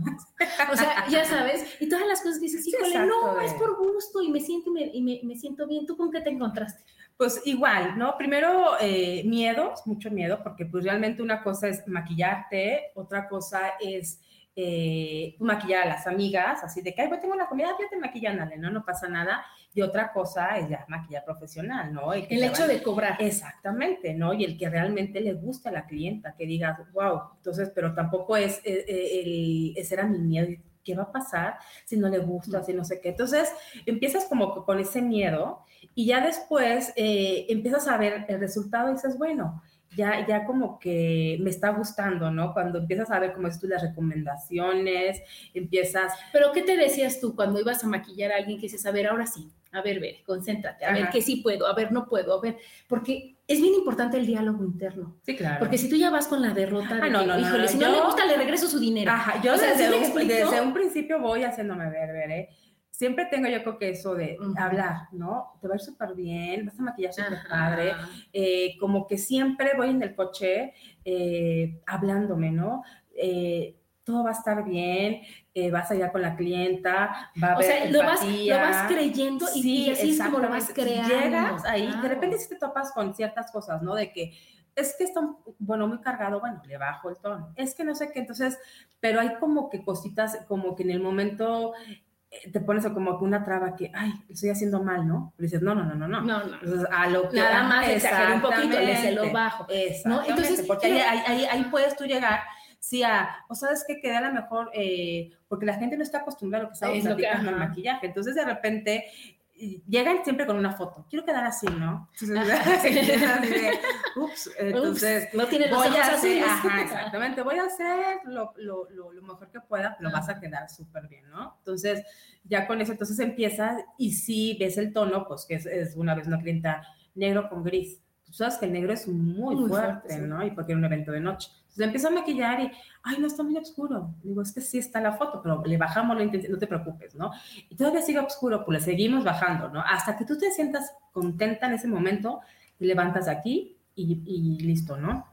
O sea, ya sabes, y todas las cosas dices, híjole, no, es por gusto y me siento, y me, siento bien. ¿Tú con qué te encontraste? Pues igual, ¿no? Primero, eh, miedos, mucho miedo, porque pues realmente una cosa es maquillarte, otra cosa es eh, maquillar a las amigas, así de que, ay, pues tengo la comida, ya te maquillan, dale, ¿no? No pasa nada. Y otra cosa es ya maquillar profesional, ¿no? El, hecho de cobrar. Exactamente, ¿no? Y el que realmente le gusta a la clienta, que diga, wow, entonces, pero tampoco es, eh, eh, el, ese era mi miedo, ¿qué va a pasar si no le gusta, si no sé qué? Entonces, empiezas como con ese miedo y ya después eh, empiezas a ver el resultado y dices, bueno, ya, ya como que me está gustando, ¿no? Cuando empiezas a ver como es tú las recomendaciones, empiezas... Pero ¿qué te decías tú cuando ibas a maquillar a alguien que dices, a ver, ahora sí, a ver, ver, concéntrate, a ver que sí puedo, a ver, no puedo, a ver, porque es bien importante el diálogo interno. Sí, claro. Porque si tú ya vas con la derrota, ah, no, no, híjole, si no le gusta, le regreso su dinero. Ajá, yo desde, un, desde, un, principio voy haciéndome ver, ver, ¿eh? Siempre tengo yo creo que eso de hablar, ¿no? Te va a ir súper bien, vas a maquillar súper padre, eh, como que siempre voy en el coche eh, hablándome, ¿no? Eh, todo va a estar bien, vas allá con la clienta, va a haber O sea, lo vas, lo vas, creyendo y, así es como lo vas creando. Llegas ahí, de repente si te topas con ciertas cosas, ¿no? De que es que está, bueno, muy cargado, bueno, le bajo el tono. Es que no sé qué, entonces, pero hay como que cositas, como que en el momento te pones como una traba que, ay, estoy haciendo mal, ¿no? Pero dices, no, no, no, no, no. No, no. Entonces, a lo que... Nada más exagerar un poquito, le se lo bajo. ¿no? Entonces, porque ahí, ahí, ahí, puedes tú llegar, sí, a, o sabes que queda a lo mejor, eh, porque la gente no está acostumbrada a lo que estamos platicando el maquillaje. Entonces, de repente, llegan siempre con una foto. Quiero quedar así, ¿no? Ups, entonces no tiene voy a hacer, ajá, exactamente, voy a hacer lo, lo, lo, mejor que pueda, lo vas a quedar súper bien, ¿no? Entonces, ya con eso, entonces empiezas y si ves el tono, pues que es, es una vez una clienta negro con gris. Tú sabes que el negro es muy, fuerte, ¿no? Y porque era un evento de noche. Entonces empiezo a maquillar y, ay, no está muy oscuro. Digo, es que sí está la foto, pero le bajamos la intensidad, no te preocupes, ¿no? Y todavía sigue oscuro, pues le seguimos bajando, ¿no? Hasta que tú te sientas contenta en ese momento, te levantas aquí y, y listo, ¿no?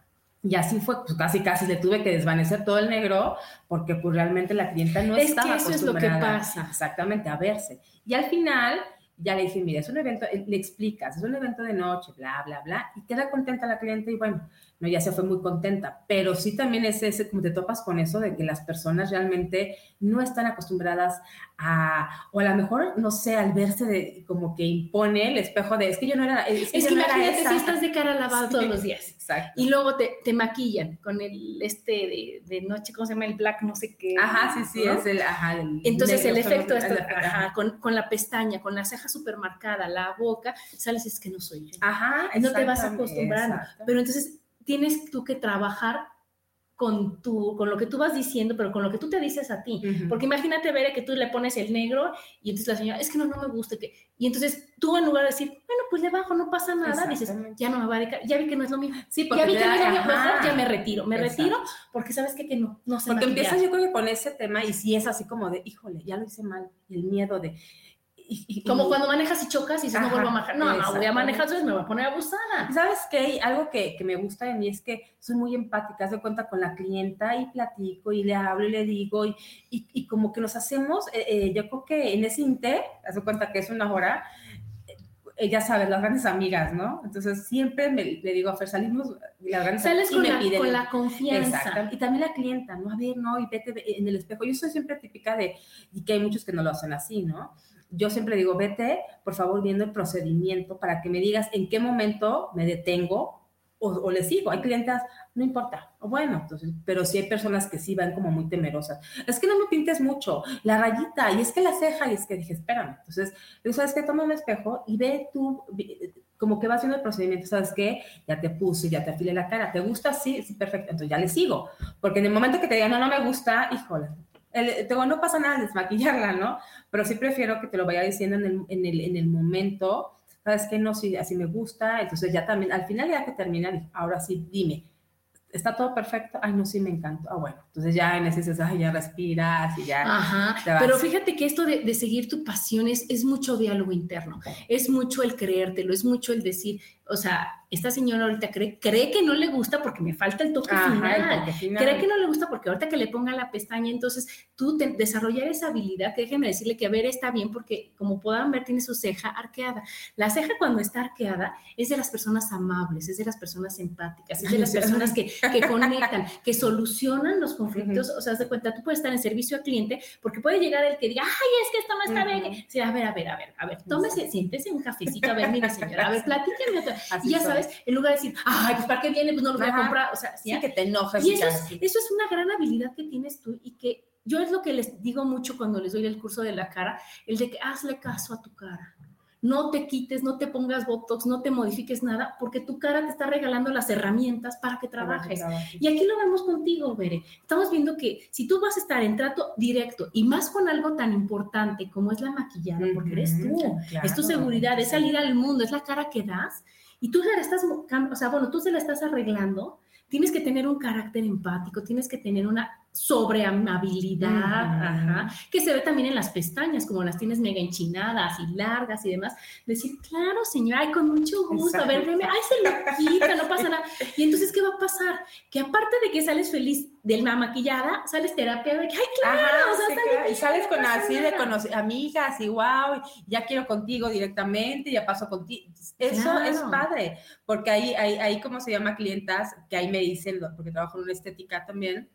Y así fue, pues casi casi le tuve que desvanecer todo el negro porque pues realmente la clienta no es estaba que eso es lo que pasa. Exactamente, a verse. Y al final ya le dije, mira, es un evento, le explicas, es un evento de noche, bla, bla, bla, y queda contenta la cliente y bueno, no, ya se fue muy contenta, pero sí también es ese, como te topas con eso de que las personas realmente no están acostumbradas a, o a lo mejor, no sé, al verse de, como que impone el espejo de, es que yo no era, es que, es que imagínate si estás de cara lavada todos los días. Exacto. Y luego te, te maquillan con el, este de, de, noche, ¿cómo se llama? El black, no sé qué. Ajá, sí, sí, es el, ajá. Entonces el efecto, es ajá, con, con, la pestaña, con la ceja súper marcada, la boca, sales, es que no soy yo. Ajá, No te vas acostumbrando. Pero entonces tienes tú que trabajar con, tu, con lo que tú vas diciendo, pero con lo que tú te dices a ti. Porque imagínate, ver que tú le pones el negro y entonces la señora, es que no, no me gusta. Que... Y entonces tú en lugar de decir, bueno, pues le bajo, no pasa nada, dices, ya no me va a dedicar, ya vi que no es lo mismo. Sí, ya vi que no es lo mismo, ya me retiro, me retiro porque sabes que, que no, no sé. Porque empiezas yo creo que con ese tema y si es así como de, híjole, ya lo hice mal, el miedo de como cuando manejas y chocas y dices, no vuelvo a manejar. No, no, voy a manejar, entonces me voy a poner abusada. ¿Sabes qué? Algo que, que, me gusta de mí es que soy muy empática, se cuenta con la clienta y platico y le hablo y le digo y, y, y como que nos hacemos, eh, eh, yo creo que en ese inter, hace cuenta que es una hora, eh, ya sabes, las grandes amigas, ¿no? Entonces siempre me, le digo a Fer, salimos las grandes Sales y con, la, piden, con la confianza. Exacto. Y también la clienta, ¿no? A ver, no, y vete en el espejo. Yo soy siempre típica de, y que hay muchos que no lo hacen así, ¿no? Yo siempre digo, vete, por favor, viendo el procedimiento para que me digas en qué momento me detengo o, le sigo. Hay clientes, no importa, o bueno, entonces, pero sí hay personas que sí van como muy temerosas. Es que no me pintes mucho, la rayita, y es que la ceja, y es que dije, espérame. Entonces, ¿sabes qué? Toma un espejo y ve tú, como que vas haciendo el procedimiento, ¿sabes qué? Ya te puse, ya te afilé la cara, ¿te gusta? Sí, sí, perfecto, entonces ya le sigo. Porque en el momento que te digan, no, no me gusta, híjole, el, no pasa nada desmaquillarla, ¿no? Pero sí prefiero que te lo vaya diciendo en el, en el, en el momento, ¿sabes qué? No, si así me gusta, entonces ya también, al final ya que termina, ahora sí, dime, está todo perfecto. Ay, no, sí, me encantó. Ah, bueno, entonces ya en ese ay, ya respiras y ya. Ajá. Pero fíjate que esto de, seguir tu pasión es, es, mucho diálogo interno, es mucho el creértelo, es mucho el decir, o sea, esta señora ahorita cree, cree que no le gusta porque me falta el toque, final. Cree que no le gusta porque ahorita que le ponga la pestaña, entonces tú te, desarrollar esa habilidad, que déjenme decirle que a ver está bien porque como puedan ver tiene su ceja arqueada. La ceja cuando está arqueada es de las personas amables, es de las personas empáticas, es de las personas que, que conectan, que solucionan los conflictos. O sea, haz de cuenta, tú puedes estar en servicio al cliente porque puede llegar el que diga, ay, es que esto no está bien. Sí, a ver, a ver, a ver, a ver, tómese, siéntese un cafecito, a ver, mire señora, a ver, platíqueme otra y ya sabes, en lugar de decir, ay, pues para qué viene, pues no lo voy a comprar, o sea, sí, que te enojas. Y eso es, eso es una gran habilidad que tienes tú y que yo es lo que les digo mucho cuando les doy el curso de la cara, el de que hazle caso a tu cara. No te quites, no te pongas botox, no te modifiques nada, porque tu cara te está regalando las herramientas para que trabajes. Y aquí lo vemos contigo, Bere. Estamos viendo que si tú vas a estar en trato directo y más con algo tan importante como es la maquillada, porque eres tú, es tu seguridad, es salir al mundo, es la cara que das, y tú se la estás, o sea, bueno, tú se la estás arreglando, tienes que tener un carácter empático, tienes que tener una sobre amabilidad, que se ve también en las pestañas, como las tienes mega enchinadas y largas y demás. Decir, claro, señor, ay, con mucho gusto, a ver, ay, se lo quita, no pasa nada. Y entonces, ¿qué va a pasar? Que aparte de que sales feliz de la maquillada, sales terapia de que, ay, claro, o sea, y sales con así de amigas y wow, ya quiero contigo directamente, ya paso contigo. Eso es padre, porque ahí, ahí, ahí, como se llama clientas, que ahí me dicen, porque trabajo en una estética también,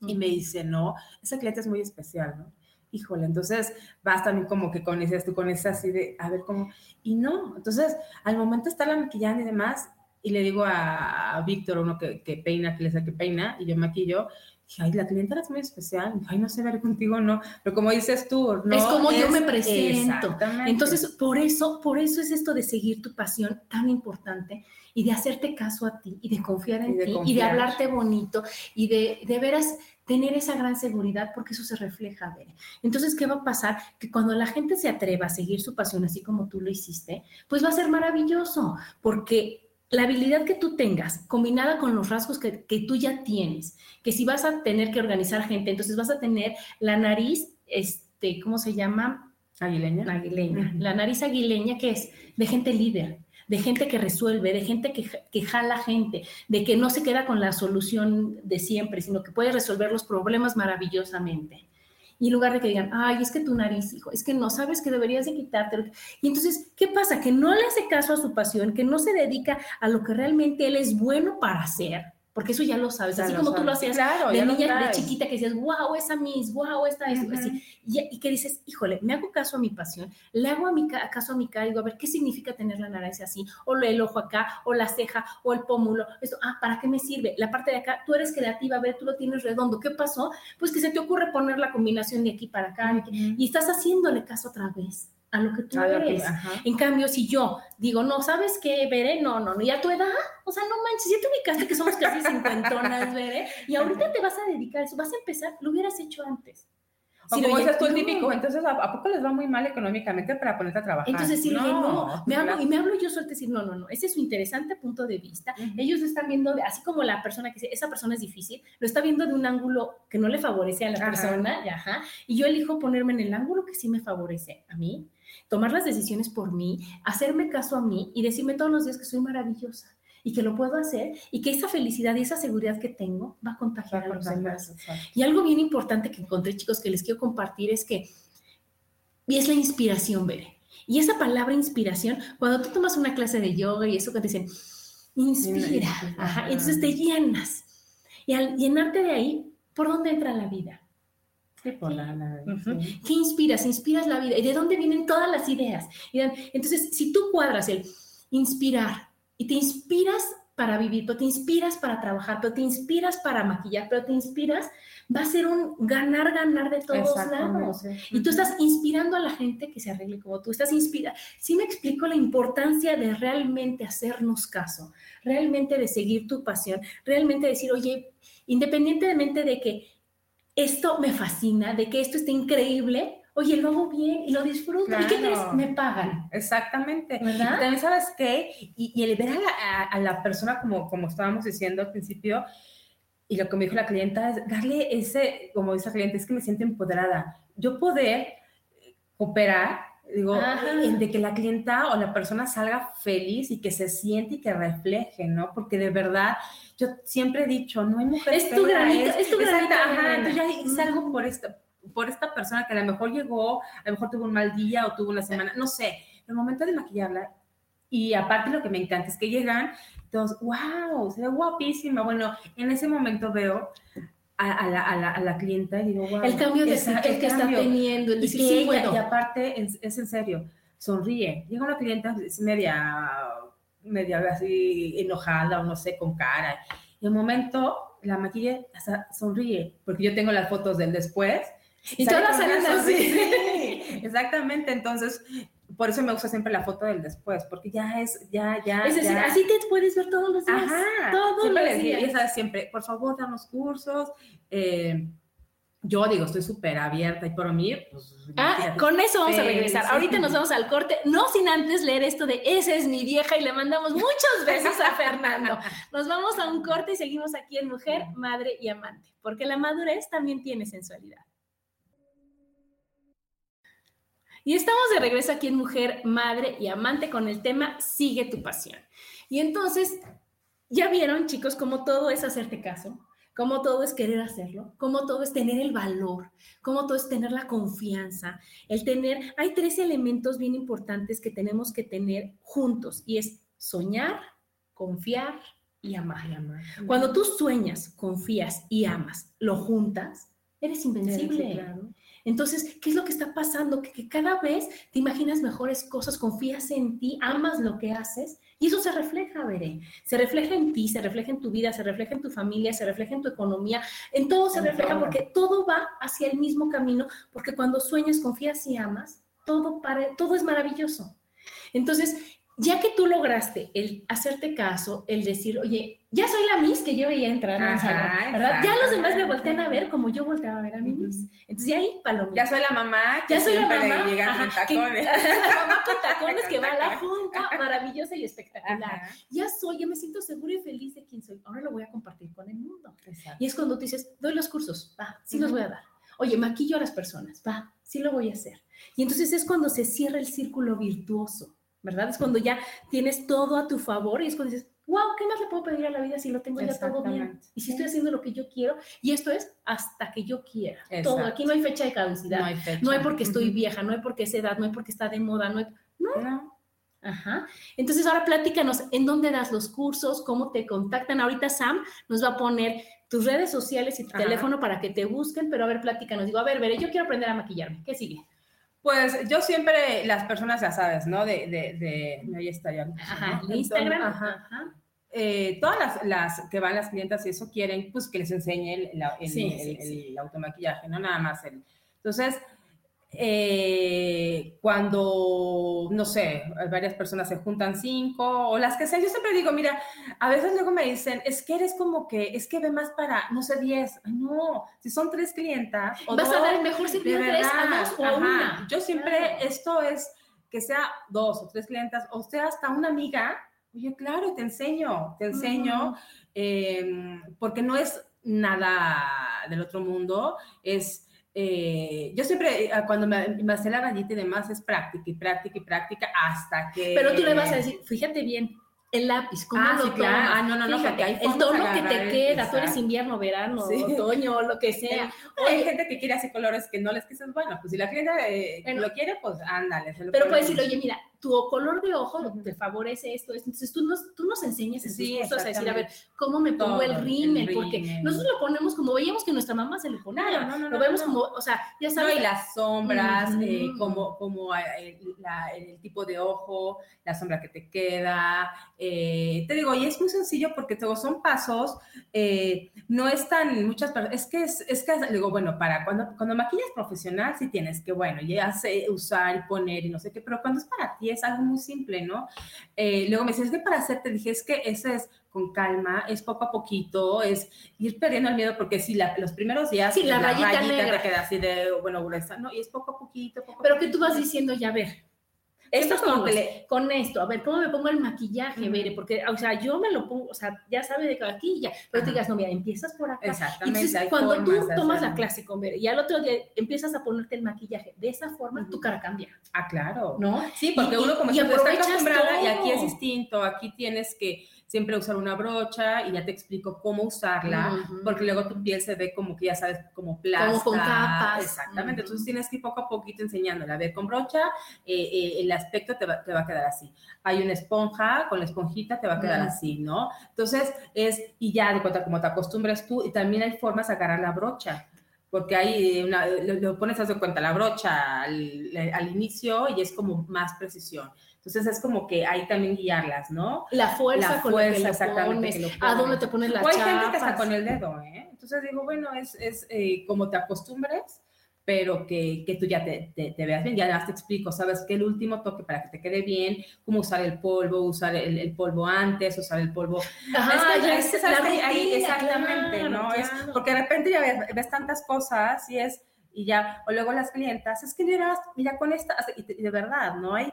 y me dice, no, esa cliente es muy especial, ¿no? Híjole, entonces vas también como que con ese, tú con esa así de, a ver cómo, y no, entonces al momento está la maquillando y demás, y le digo a, Víctor, uno que, que, peina, que le saque que peina, y yo maquillo, dije, ay, la clienta es muy especial, ay, no sé ver contigo, no, pero como dices tú, no. Es como yo me presento. Entonces, por eso, por eso es esto de seguir tu pasión tan importante y de hacerte caso a ti y de confiar en ti y de hablarte bonito y de, de veras tener esa gran seguridad porque eso se refleja, ver. Entonces, ¿qué va a pasar? Que cuando la gente se atreva a seguir su pasión así como tú lo hiciste, pues va a ser maravilloso porque la habilidad que tú tengas, combinada con los rasgos que, que, tú ya tienes, que si vas a tener que organizar gente, entonces vas a tener la nariz, este, ¿cómo se llama? Aguileña. Aguileña. La nariz aguileña que es de gente líder, de gente que resuelve, de gente que, que jala gente, de que no se queda con la solución de siempre, sino que puede resolver los problemas maravillosamente. Y en lugar de que digan, ay, es que tu nariz, hijo, es que no sabes que deberías de quitarte. Y entonces, ¿qué pasa? Que no le hace caso a su pasión, que no se dedica a lo que realmente él es bueno para hacer porque eso ya lo sabes, así como tú lo hacías de niña, de chiquita, que decías, wow, esa Miss, wow, esta, es así, y, que dices, híjole, me hago caso a mi pasión, le hago a mi, caso a mi cara, digo, a ver, ¿qué significa tener la nariz así? O el ojo acá, o la ceja, o el pómulo, esto, ah, ¿para qué me sirve? La parte de acá, tú eres creativa, a ver, tú lo tienes redondo, ¿qué pasó? Pues que se te ocurre poner la combinación de aquí para acá, y estás haciendo caso otra vez a lo que tú eres. en cambio, si yo digo, no, ¿sabes qué, Veré? No, no, no, y a tu edad, o sea, no manches, ya te ubicaste que somos casi cincuentonas, Veré, y ahorita te vas a dedicar a eso, vas a empezar, lo hubieras hecho antes. Si como dices tú típico, entonces ¿a, poco les va muy mal económicamente para ponerte a trabajar? Entonces sí, no, no, me hablo, y me hablo yo suelto decir, no, no, no, ese es su interesante punto de vista. Ellos están viendo, así como la persona que dice, esa persona es difícil, lo está viendo de un ángulo que no le favorece a la persona, y, ajá, y yo elijo ponerme en el ángulo que sí me favorece a mí tomar las decisiones por mí, hacerme caso a mí y decirme todos los días que soy maravillosa y que lo puedo hacer y que esa felicidad y esa seguridad que tengo va a contagiar a los demás. Y algo bien importante que encontré, chicos, que les quiero compartir es que, y es la inspiración, Bere. Y esa palabra inspiración, cuando tú tomas una clase de yoga y eso que te dicen, inspira, entonces te llenas. Y al llenarte de ahí, ¿por dónde entra la vida? ¿Qué inspiras? Inspiras la vida. ¿Y de dónde vienen todas las ideas? Entonces, si tú cuadras el inspirar y te inspiras para vivir, pero te inspiras para trabajar, pero te inspiras para maquillar, pero te inspiras, va a ser un ganar, ganar de todos lados. Y tú estás inspirando a la gente que se arregle como tú, estás inspirando. Sí me explico la importancia de realmente hacernos caso, realmente de seguir tu pasión, realmente decir, oye, independientemente de que esto me fascina, de que esto está increíble, oye, lo hago bien y lo disfruto. ¿Y qué crees? Me pagan. Exactamente. ¿Verdad? También sabes qué, y, el ver a la, persona como, como estábamos diciendo al principio, Y lo que me dijo la clienta es darle ese, como dice la cliente, es que me siento empoderada. Yo poder operar, digo, de que la clienta o la persona salga feliz y que se siente y que refleje, ¿no? Porque de verdad, yo siempre he dicho, no hay mujer Es tu granito, es, tu granito. Ajá, entonces ya salgo por esta, por esta persona que a lo mejor llegó, a lo mejor tuvo un mal día o tuvo una semana, no sé, el momento de maquillarla, y aparte lo que me encanta es que llegan todos, wow, se ve guapísima. Bueno, en ese momento veo a, la, a, la, clienta y digo, wow. El cambio de el, que está teniendo, el decir, sí, y aparte, es, en serio, sonríe. Llega una clienta, es media, media así enojada o no sé, con cara. Y un momento la maquilla hasta sonríe, porque yo tengo las fotos del después. Y todas salen así. exactamente. Entonces, por eso me gusta siempre la foto del después, porque ya es, ya, ya. Es decir, así te puedes ver todos los días. Ajá. Todos siempre los días. Ya sabes, siempre, por favor, danos cursos. Eh, yo digo, estoy súper abierta y por mí, pues, Ah, con eso vamos a regresar. Ahorita nos vamos al corte, no sin antes leer esto de esa es mi vieja y le mandamos muchos besos a Fernando. Nos vamos a un corte y seguimos aquí en Mujer, Madre y Amante, porque la madurez también tiene sensualidad. Y estamos de regreso aquí en Mujer, Madre y Amante con el tema Sigue tu pasión. Y entonces, ya vieron, chicos, cómo todo es hacerte caso, cómo todo es querer hacerlo, cómo todo es tener el valor, cómo todo es tener la confianza, el tener, hay tres elementos bien importantes que tenemos que tener juntos y es soñar, confiar y amar. Cuando tú sueñas, confías y amas, lo juntas, eres invencible. claro. Entonces, ¿qué es lo que está pasando? Que, cada vez te imaginas mejores cosas, confías en ti, amas lo que haces y eso se refleja, Veré. Se refleja en ti, se refleja en tu vida, se refleja en tu familia, se refleja en tu economía, en todo se refleja porque todo va hacia el mismo camino, porque cuando sueñas, confías y amas, todo, para, todo es maravilloso. Entonces, ya que tú lograste el hacerte caso, el decir, oye, ya soy la Miss que yo veía entrar en salón, ¿verdad? Ya los demás me voltean a ver como yo volteaba a ver a mi Miss. Entonces, ya ahí, palomita. Ya soy la mamá que ya soy la mamá, con tacones. la mamá con tacones que va a la junta, maravillosa y espectacular. Ya soy, ya me siento segura y feliz de quién soy. Ahora lo voy a compartir con el mundo. Y es cuando tú dices, doy los cursos, va, sí los voy a dar. Oye, maquillo a las personas, va, sí lo voy a hacer. Y entonces es cuando se cierra el círculo virtuoso ¿verdad? Es cuando ya tienes todo a tu favor y es cuando dices, wow, ¿qué más le puedo pedir a la vida si lo tengo ya todo bien? Y si estoy haciendo lo que yo quiero, y esto es hasta que yo quiera. Todo, aquí no hay fecha de caducidad. No hay, fecha. no hay porque estoy vieja, no hay porque es edad, no hay porque está de moda, no hay... No. Ajá. Entonces ahora platícanos, ¿en dónde das los cursos? ¿Cómo te contactan? Ahorita Sam nos va a poner tus redes sociales y tu teléfono para que te busquen, pero a ver, platícanos. Digo, a ver, veré, yo quiero aprender a maquillarme. ¿Qué sigue? Pues yo siempre, las personas ya sabes, ¿no? De, de, de ahí está ya. Ajá, Instagram. Ajá. Eh, todas las, las, que van las clientas y eso quieren, pues que les enseñe el, el, el automaquillaje, no nada más el. Entonces, eh, cuando, no sé, varias personas se juntan cinco o las que sea, yo siempre digo, mira, a veces luego me dicen, es que eres como que, es que ve más para, no sé, diez. No, si son tres clientas. O Vas a dar el mejor servicio tres a dos o una. Yo siempre, esto es que sea dos o tres clientas, o sea, hasta una amiga. Oye, claro, te enseño, te enseño, em, porque no es nada del otro mundo, es eh, yo siempre, eh, cuando me, me hace la rayita y demás, es práctica y práctica y práctica hasta que... Pero tú le vas a decir, fíjate bien, el lápiz, ¿cómo ah, lo sí, claro. Ah, no, no, no, porque hay El tono que te queda, tú eres invierno, verano, otoño, lo que sea. hay gente que quiere hacer colores que no les quises, bueno, pues si la gente eh, lo quiere, pues ándale. pero puedes decir, oye, mira, tu color de ojo te favorece esto, Entonces tú nos, tú nos enseñas en sí, a decir, a ver, ¿cómo me pongo el rímel? Porque nosotros lo ponemos como veíamos que nuestra mamá se le ponía. No, no, lo vemos como, o sea, ya sabes. y las sombras, eh, como, como eh, el, tipo de ojo, la sombra que te queda. Eh, te digo, y es muy sencillo porque te son pasos, no es tan muchas es que es, es que digo, bueno, para cuando, cuando maquillas profesional sí tienes que, bueno, ya sé usar y poner y no sé qué, pero cuando es para ti es algo muy simple, ¿no? Eh, luego me decías, que para hacerte, dije, es que eso es con calma, es poco a poquito, es ir perdiendo el miedo, porque si los primeros días, sí, la, rayita, negra. te queda así de, bueno, gruesa, ¿no? Y es poco a poquito, poco Pero a que tú vas diciendo, ya ver, Esto es como con esto, a ver, ¿cómo me pongo el maquillaje, Bere? Porque, o sea, yo me lo pongo, o sea, ya sabe de aquí ya, pero te digas, no, mira, empiezas por acá. Exactamente. Entonces, cuando tú tomas la clase con y al otro día empiezas a ponerte el maquillaje de esa forma, tu cara cambia. Ah, claro. ¿No? Sí, porque uno como y, está acostumbrada y aquí es distinto, aquí tienes que siempre usar una brocha y ya te explico cómo usarla, porque luego tu piel se ve como que ya sabes, como plasta. Como con capas. Exactamente, entonces tienes que ir poco a poquito enseñándola. A ver, con brocha eh, eh, el aspecto te va, te va, a quedar así. Hay una esponja, con la esponjita te va a quedar así, ¿no? Entonces es, y ya de cuenta como te acostumbras tú, y también hay formas de agarrar la brocha porque una, lo, pones, haz de cuenta, la brocha al, al, inicio y es como más precisión. Entonces es como que hay también guiarlas, ¿no? La fuerza, la fuerza exactamente. a dónde te pones la O hay gente que está con el dedo, ¿eh? Entonces digo, bueno, es, es eh, como te acostumbres, pero que, que tú ya te, te, veas bien. Ya te explico, ¿sabes? Que el último toque para que te quede bien, cómo usar el polvo, usar el, el polvo antes, usar el polvo. Ajá, es ya es, ahí, exactamente, ¿no? Es, porque de repente ya ves, ves tantas cosas y es y ya, o luego las clientas, es que mira, mira con esta, y, de verdad, ¿no? Hay,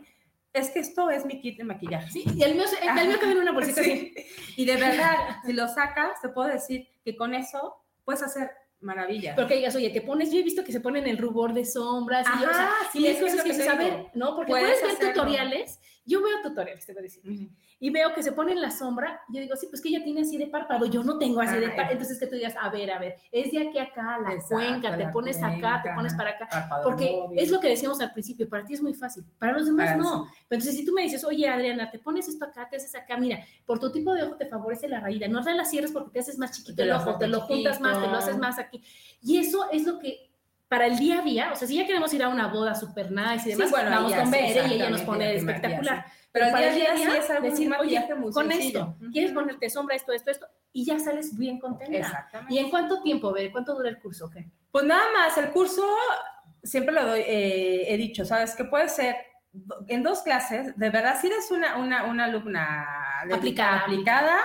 es que esto es mi kit de maquillaje. Sí, y el mío, el mío en una bolsita sí. Y de verdad, si lo sacas, te puedo decir que con eso puedes hacer maravillas. Porque digas, oye, te pones, yo he visto que se ponen el rubor de sombras. y, o sea, sí, es cosas que, que saber, ¿no? Porque puedes, puedes ver tutoriales, yo veo tutoriales, te voy a decir y veo que se pone en la sombra, yo digo, sí, pues que ella tiene así de párpado, yo no tengo así de párpado. Entonces que tú digas, a ver, a ver, es de aquí a acá, la cuenca, te pones acá, te pones para acá. Porque es lo que decíamos al principio, para ti es muy fácil, para los demás no. Entonces, si tú me dices, oye, Adriana, te pones esto acá, te haces acá, mira, por tu tipo de ojo te favorece la raída, no la cierres porque te haces más chiquito el ojo, te lo juntas más, te lo haces más aquí. Y eso es lo que para el día a día, o sea, si ya queremos ir a una boda super nice y demás, vamos con Bere y ella nos pone espectacular. Pero, para el día a día, sí es algo decir, oye, muy con esto, quieres ponerte sombra, esto, esto, esto, y ya sales bien contenta. Exactamente. ¿Y en cuánto tiempo, Bere? ¿Cuánto dura el curso? ¿qué? Pues nada más, el curso siempre lo doy, eh, he dicho, ¿sabes? Que puede ser en dos clases, de verdad, si eres una, una, una alumna aplicada, aplicada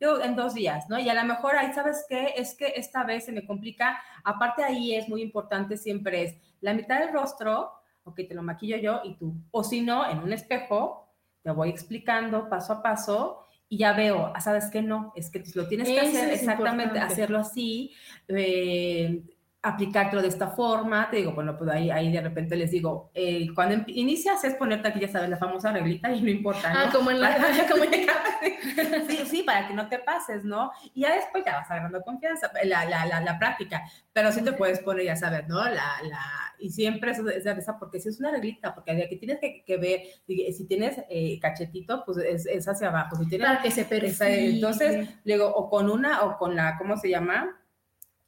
yo, en dos días, ¿no? Y a lo mejor ahí, ¿sabes qué? Es que esta vez se me complica, aparte ahí es muy importante siempre es la mitad del rostro, ok, te lo maquillo yo y tú, o si no, en un espejo, te voy explicando paso a paso y ya veo, ah, ¿sabes qué? No, es que lo tienes que hacer exactamente, hacerlo así. Eh, aplicártelo de esta forma, te digo, bueno, pues ahí, ahí de repente les digo, eh, cuando inicias es ponerte aquí, ya sabes, la famosa reglita y no importa, ¿no? Ah, como en la... como sí, sí, para que no te pases, ¿no? Y ya después ya vas agarrando confianza, la, la, la, la práctica, pero sí te puedes poner, ya sabes, ¿no? La, la, y siempre es de esa, porque si es una reglita, porque de aquí tienes que, que ver, si tienes eh, cachetito, pues es, es, hacia abajo, si tienes... Para que se perfile. Entonces, luego, o con una, o con la, ¿cómo se llama?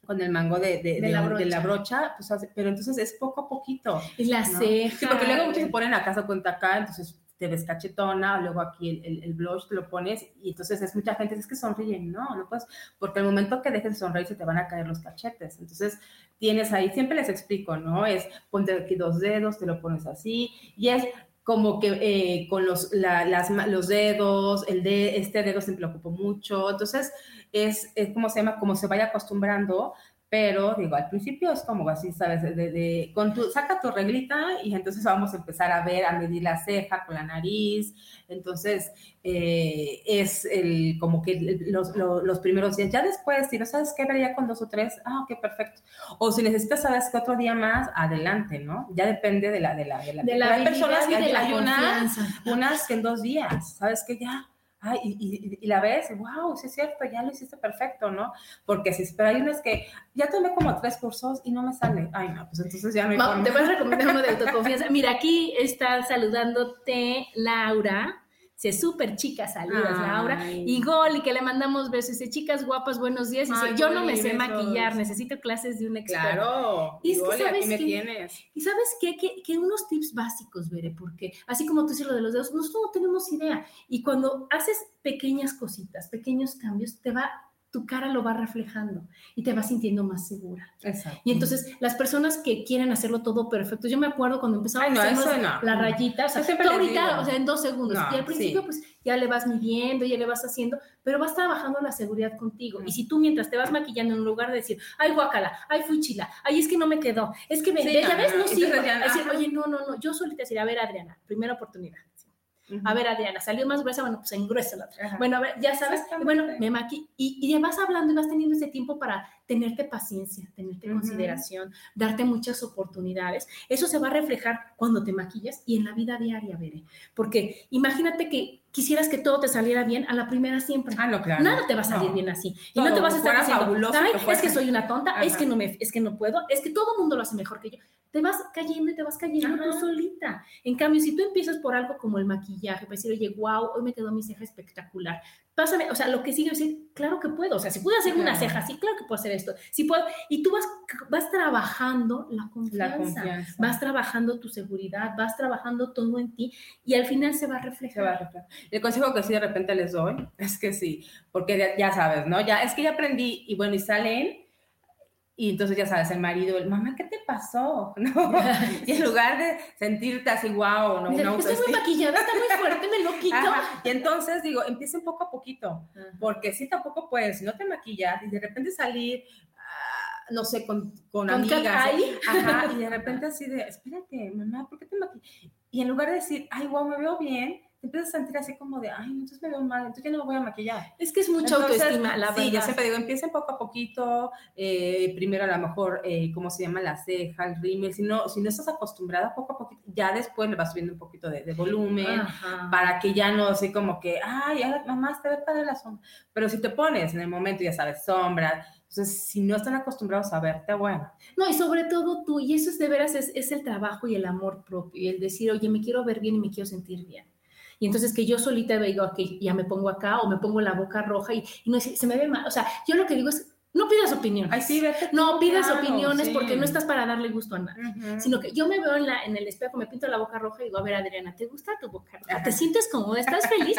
Con el mango de, de, de, la, brocha. pues, pero entonces es poco a poquito. Y la ceja. Sí, porque luego muchos se ponen a casa cuenta acá, entonces te ves cachetona, luego aquí el, el, blush te lo pones y entonces es mucha gente, es que sonríen, no, no puedes, porque el momento que dejes de sonreír se te van a caer los cachetes, entonces tienes ahí, siempre les explico, ¿no? Es ponte aquí dos dedos, te lo pones así y es como que eh, con los, las, los dedos, el de, este dedo siempre lo ocupo mucho, entonces es, es como se llama, como se vaya acostumbrando, pero digo, al principio es como así, ¿sabes? De, con tu, saca tu reglita y entonces vamos a empezar a ver, a medir la ceja con la nariz. Entonces, eh, es el, como que los, los, primeros días. Ya después, si no sabes qué, ver ya con dos o tres, ah, ok, perfecto. O si necesitas, sabes que otro día más, adelante, ¿no? Ya depende de la... De la, de la, de la hay personas que de hay unas, unas que en dos días, ¿sabes? Que ya ay, y, y, la ves, wow, sí es cierto, ya lo hiciste perfecto, ¿no? Porque si, pero hay unas que ya tomé como tres cursos y no me sale. Ay, no, pues entonces ya me Te voy a recomendar uno de autoconfianza. Mira, aquí está saludándote Laura. Dice, súper chica, saludas, Laura. Y Gol, y que le mandamos besos. Dice, chicas guapas, buenos días. Dice, yo no me sé maquillar, necesito clases de un experto. Claro. Y es que, ¿sabes me tienes. Y ¿sabes qué? Que, que, unos tips básicos, Veré, porque así como tú dices lo de los dedos, nosotros no tenemos idea. Y cuando haces pequeñas cositas, pequeños cambios, te va tu cara lo va reflejando y te vas sintiendo más segura. Exacto. Y entonces las personas que quieren hacerlo todo perfecto, yo me acuerdo cuando empezaba Ay, no, a eso no. la rayita, o sea, tú ahorita, o sea, en dos segundos, No, y al principio sí. pues ya le vas midiendo, ya le vas haciendo, pero vas trabajando la seguridad contigo. Mm. Y si tú mientras te vas maquillando en lugar de decir, ay guacala, ay fuchila, ay es que no me quedó, es que me, Sí, ya no, ves, no, sirve. decir, oye, no, no, no, yo solita decir, a ver Adriana, primera oportunidad. A ver, Adriana, salió más gruesa, bueno, pues engruesa la otra. Bueno, a ver, ya sabes, bueno, me maqui y, y vas hablando y vas teniendo ese tiempo para tenerte paciencia, tenerte consideración, darte muchas oportunidades. Eso se va a reflejar cuando te maquillas y en la vida diaria, Bere. Porque imagínate que quisieras que todo te saliera bien a la primera siempre. Ah, no, claro. Nada te va a salir No. bien así. Y Todo, no te vas a estar diciendo, fabuloso "Ay, que es fuera". que soy una tonta, es que, no me, es que no puedo, es que todo el mundo lo hace mejor que yo. Te vas cayendo y te vas cayendo tú Ajá. solita. En cambio, si tú empiezas por algo como el maquillaje, para decir, oye, wow, hoy me quedó mi ceja espectacular. Pásame, o sea, lo que sigue es decir, claro que puedo. O sea, si puedo hacer una Claro. ceja así, claro que puedo hacer esto. Si puedo, y tú vas, vas trabajando la confianza, La confianza. vas trabajando tu seguridad, vas trabajando todo en ti y al final se va a Se reflejar. va a reflejar. El consejo que sí de repente les doy es que sí, porque ya, ya sabes, ¿no? Ya es que ya aprendí y bueno, y salen y entonces ya sabes, el marido, el mamá, ¿qué te pasó? ¿No? Y en lugar de sentirte así, wow, ¿no? Una Estoy muy maquillada, está muy fuerte, me lo quito. Ajá. Y entonces digo, empiecen poco a poquito, porque sí tampoco puedes, si no te maquillas y de repente salir, ah, no sé, con, con, Con amigas, ajá, y de repente así de, espérate, mamá, ¿por qué te maquillas? Y en lugar de decir, ay, wow, me veo bien, empiezas a sentir así como de, ay, entonces me veo mal, entonces ya no me voy a maquillar. Es que es mucha Entonces, autoestima, la sí, yo verdad. siempre digo, empiecen poco a poquito, eh, primero a lo mejor, eh, ¿cómo se llama? La ceja, el rímel, si no, si no estás acostumbrada, poco a poquito, ya después le vas subiendo un poquito de, de volumen, Ajá. para que ya no así como que, ay, ahora, mamá, te ve padre la sombra. Pero si te pones en el momento, ya sabes, sombra, entonces si no están acostumbrados a verte, bueno, No, y sobre todo tú, y eso es de veras, es, es el trabajo y el amor propio, y el decir, oye, me quiero ver bien y me quiero sentir bien. Y entonces que yo solita digo, que ya me pongo acá o me pongo la boca roja y, y no se me ve mal. O sea, yo lo que digo es, no pidas opiniones. ay, sí, vete. no pidas claro, opiniones sí. porque no estás para darle gusto a nadie. Ujú. Sino que yo me veo en, la, en el espejo, me pinto la boca roja y digo, a ver, Adriana, ¿te gusta tu boca roja? ¿Te sientes cómoda? ¿Estás feliz?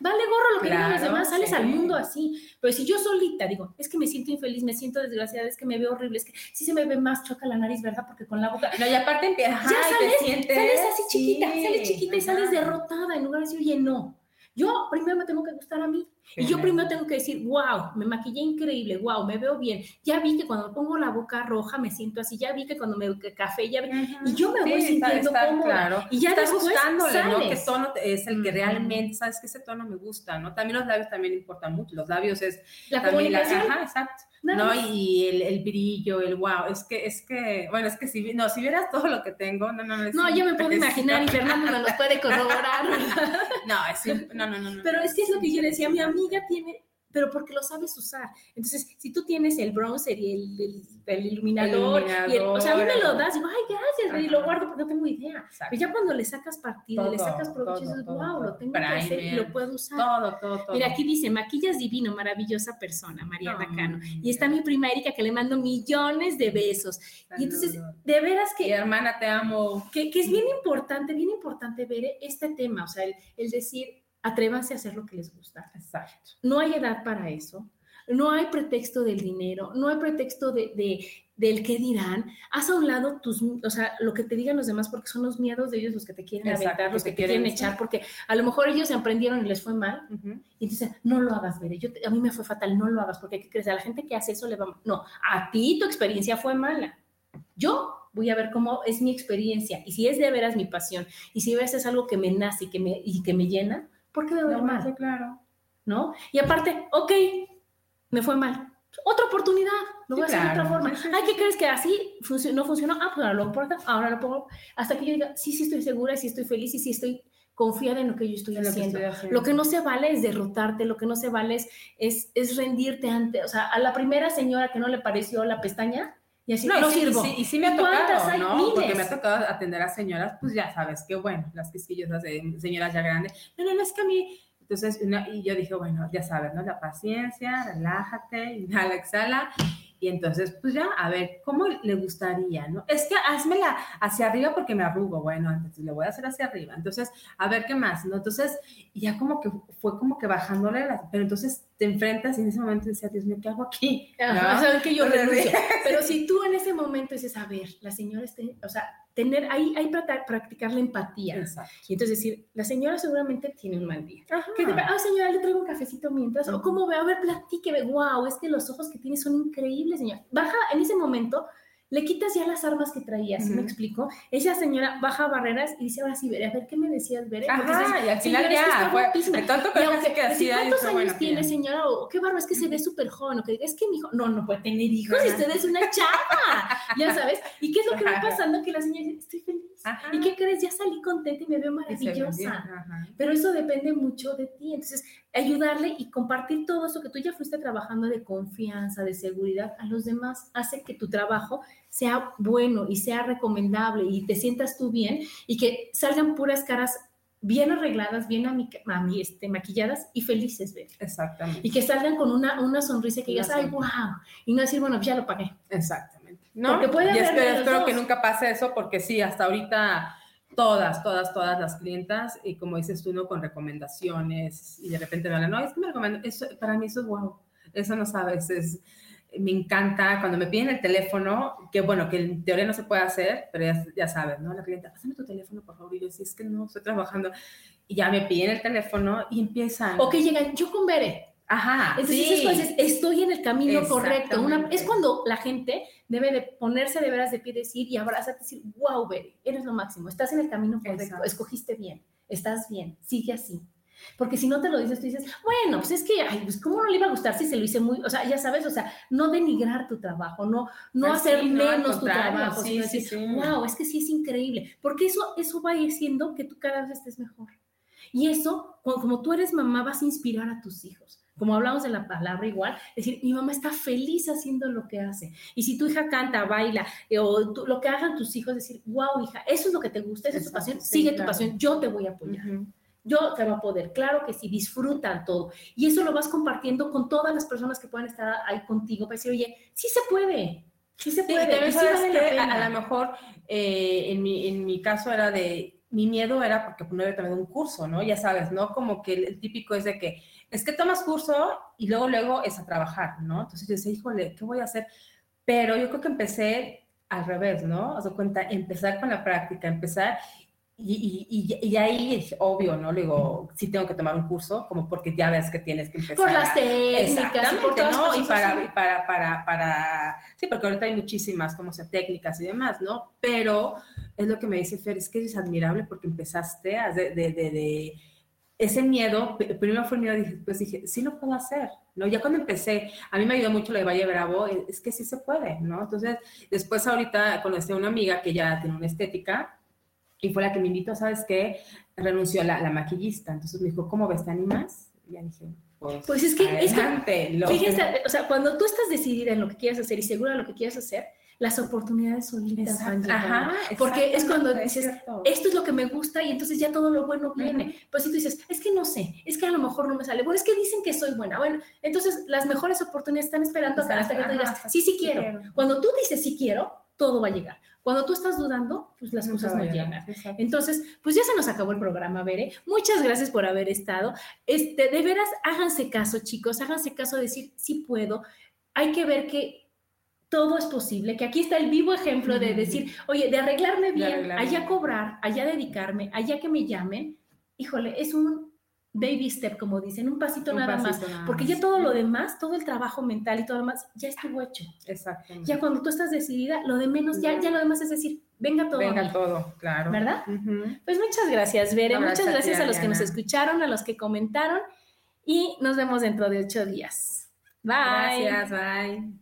Vale gorro lo que digan los Claro, demás, sales sí. al mundo así. Pero si yo solita digo, es que me siento infeliz, me siento desgraciada, es que me veo horrible, es que sí se me ve más choca la nariz, ¿verdad? Porque con la boca... No, y aparte empiezas, Ya sales, te sientes. Sales así chiquita, sales chiquita y sales derrotada en lugar de decir, oye, no. Yo primero me tengo que gustar a mí. Y yo Genial. primero tengo que decir, wow, me maquillé increíble, wow, me veo bien. Ya vi que cuando me pongo la boca roja me siento así, ya vi que cuando me café, ya vi. Ujú. Y yo me voy Sí, está- sintiendo está cómoda. claro. Y ya Estás buscándole, ¿no? ¿Qué sales. tono es el que realmente, sabes que ese tono me gusta, ¿no? También los labios también importan mucho. Los labios es La también la comunicación. ajá, exacto. ¿No? Y el, el brillo, el wow, es que, es que, bueno, es que si, no, si vieras todo lo que tengo, no, no, no. No, yo me puedo imaginar y Fernando me los puede corroborar. No, es, no, no, no, no. Pero es que es lo que yo decía, mi amiga tiene, pero porque lo sabes usar. Entonces, si tú tienes el bronzer y el, el, el iluminador, y el- o sea, a mí me lo das, digo, ay, gracias, y lo Ajá. guardo porque no tengo idea. Exacto. Pero ya cuando le sacas partido, le Todo, sacas provecho, dices, wow, lo tengo que hacer y lo puedo usar. Todo, todo, todo. Mira, aquí dice, maquillas divino, maravillosa persona, Mariana Cano. Y está mi prima Erika que le mando millones de besos. Y entonces, de veras Y que, hermana, te amo. que, que es bien importante, bien importante ver este tema, o sea, el, el decir, atrévanse a hacer lo que les gusta. Exacto. No hay edad para eso. No hay pretexto del dinero, no hay pretexto de, de- del qué dirán. Haz a un lado tus, o sea, lo que te digan los demás, porque son los miedos de ellos los que te quieren Exacto, aventar, los que que te quieren quieren echar, porque a lo mejor ellos se emprendieron y les fue mal, Ujú. y entonces, no lo hagas, Bere. Yo a mí me fue fatal, no lo hagas, porque ¿qué crees? A la gente que hace eso le va. No, a ti tu experiencia fue mala. Yo voy a ver cómo es mi experiencia, y si es de veras mi pasión, y si ves es algo que me nace y que me, y que me llena, ¿por qué me voy a ver No, mal? claro. ¿no? Y aparte, ok, me fue mal. Otra oportunidad, lo voy Sí, a hacer de otra forma. Sí, sí, Ay. ¿qué crees que así no funcionó? Ah, pues ahora lo pongo, acá, ahora lo pongo, hasta que yo diga, sí, sí estoy segura, sí estoy feliz y sí estoy confiada en lo que yo estoy Es lo que haciendo. estoy haciendo. Lo que no se vale es derrotarte, lo que no se vale es, es, es rendirte ante, o sea, a la primera señora que no le pareció la pestaña y así, no, sí, sirvo. Y y sí me ha ¿Cuántas tocado, hay? ¿no? Porque Miles. me ha tocado atender a señoras, pues ya sabes, que bueno, las quisquillosas señoras ya grandes. No, no, no, es que a mí... Entonces, una- y yo dije, bueno, ya sabes, ¿no? La paciencia, relájate, inhala, exhala. Y entonces, pues ya, a ver, ¿cómo le gustaría, no? Es que házmela hacia arriba porque me arrugo. Bueno, entonces le voy a hacer hacia arriba. Entonces, a ver qué más, ¿no? Entonces, ya como que fue como que bajándole las... Pero entonces te enfrentas y en ese momento decía, Dios mío, ¿qué hago aquí? ¿no? que yo Pero si tú en ese momento dices, a ver, la señora está, o sea, tener ahí, hay para practicar la empatía. Exacto. Y entonces decir, la señora seguramente tiene un mal día. ¿Qué te Ah, señora, le traigo un cafecito mientras. O cómo ve, a ver, platíqueme. Wow, es que los ojos que tiene son increíbles, señora. Baja en ese momento le quitas ya las armas que traías, ¿me explico? Esa señora baja barreras y dice, ahora sí, Veré, a ver, ¿qué me decías, Veré? Ajá, y al final ya, es que tanto que aunque, que hacía, ¿cuántos años tiene, señora? O qué barba, es que se ve súper joven, o que diga, es que mi hijo, no, no puede tener hijos, usted es una chava, ya sabes, ¿y qué es lo que va pasando? Que la señora dice, estoy feliz, ¿y qué crees? Ya salí contenta y me veo maravillosa, pero eso depende mucho de ti, entonces, ayudarle y compartir todo eso que tú ya fuiste trabajando de confianza, de seguridad a los demás, hace que tu trabajo sea bueno y sea recomendable y te sientas tú bien y que salgan puras caras bien arregladas, bien a mi, este, maquilladas y felices, ver. Exactamente. Y que salgan con una, una sonrisa que digas, ay, wow, y no decir, bueno, ya lo pagué. Exactamente. No, porque puede y espero, que nunca pase eso, porque sí, hasta ahorita todas, todas, todas las clientas, y como dices tú, ¿no? Con recomendaciones, y de repente me hablan, no, es que me recomiendo, eso, para mí eso es wow, eso no sabes, es me encanta cuando me piden el teléfono, que bueno, que en teoría no se puede hacer, pero ya, ya sabes, ¿no? La clienta, pásame tu teléfono, por favor. Y yo, si es que no, estoy trabajando. Y ya me piden el teléfono y empiezan. O que llegan, yo con Bere. Ajá. Entonces, sí. estoy en el camino correcto. Una, es cuando la gente debe de ponerse de veras de pie, decir y abrazarte, decir, wow, Bere, eres lo máximo, estás en el camino correcto, escogiste bien, estás bien, sigue así. Porque si no te lo dices, tú dices, bueno, pues es que, ay, pues cómo no le iba a gustar si se lo hice muy, o sea, ya sabes, o sea, no denigrar tu trabajo, no, no pues hacer menos tu trabajo, sino decir, wow, es que sí es increíble, porque eso, eso va siendo que tú cada vez estés mejor. Y eso, como tú eres mamá, vas a inspirar a tus hijos. Como hablamos de la palabra igual, decir, mi mamá está feliz haciendo lo que hace. Y si tu hija canta, baila, eh, o lo que hagan tus hijos, decir, wow, hija, eso es lo que te gusta, esa es tu pasión, sigue tu pasión, yo te voy a apoyar yo te voy a poder. Claro que sí, disfrutan todo. Y eso lo vas compartiendo con todas las personas que puedan estar ahí contigo para decir, oye, sí se puede. Sí se puede. Sí, a, lo mejor eh, en, mi, en mi caso era de, mi miedo era porque no había tomado un curso, ¿no? Ya sabes, ¿no? Como que el, típico es de que, es que tomas curso y luego, luego es a trabajar, ¿no? Entonces yo decía, híjole, ¿qué voy a hacer? Pero yo creo que empecé al revés, ¿no? Doy cuenta, empezar con la práctica, empezar y, y, y, ahí es obvio, ¿no? Le digo, sí tengo que tomar un curso, como porque ya ves que tienes que empezar. Por las técnicas, por ¿no? Y para, para, para, para, sí, porque ahorita hay muchísimas, como sea, técnicas y demás, ¿no? Pero es lo que me dice Fer, es que es admirable porque empezaste a de, de, de, ese miedo, primero fue el miedo, después dije, sí lo puedo hacer, ¿no? Ya cuando empecé, a mí me ayudó mucho lo de Valle Bravo, es que sí se puede, ¿no? Entonces, después ahorita conocí a una amiga que ya tiene una estética, y fue la que me invitó, ¿sabes qué? Renunció la, la maquillista. Entonces me dijo, ¿cómo ves? ¿Te animas? Y ya dije, pues, pues es que, es que fíjense, o sea, cuando tú estás decidida en lo que quieres hacer y segura de lo que quieres hacer, las oportunidades solitas van Ajá, Porque es cuando dices, esto es lo que me gusta y entonces ya todo lo bueno viene. Pues si tú dices, es que no sé, es que a lo mejor no me sale. Bueno, es que dicen que soy buena. Bueno, entonces las mejores oportunidades están esperando hasta que tú digas, sí, sí quiero. Cuando tú dices sí quiero, todo va a llegar. Cuando tú estás dudando, pues las cosas no llegan. Entonces, pues ya se nos acabó el programa, Bere. Muchas gracias por haber estado. Este, de veras, háganse caso, chicos, háganse caso de decir, sí puedo. Hay que ver que todo es posible, que aquí está el vivo ejemplo de decir, oye, de arreglarme bien, allá cobrar, allá dedicarme, allá que me llamen, híjole, es un baby step, como dicen, un pasito nada más, porque ya todo lo demás, todo el trabajo mental y todo lo demás, ya estuvo hecho. Exactamente. Ya cuando tú estás decidida, lo de menos, ya, ya lo demás es decir, venga todo. Venga todo, claro. ¿Verdad? Pues muchas gracias, Bere, muchas gracias a, los que nos escucharon, a los que comentaron y nos vemos dentro de ocho días. Bye. Gracias, bye.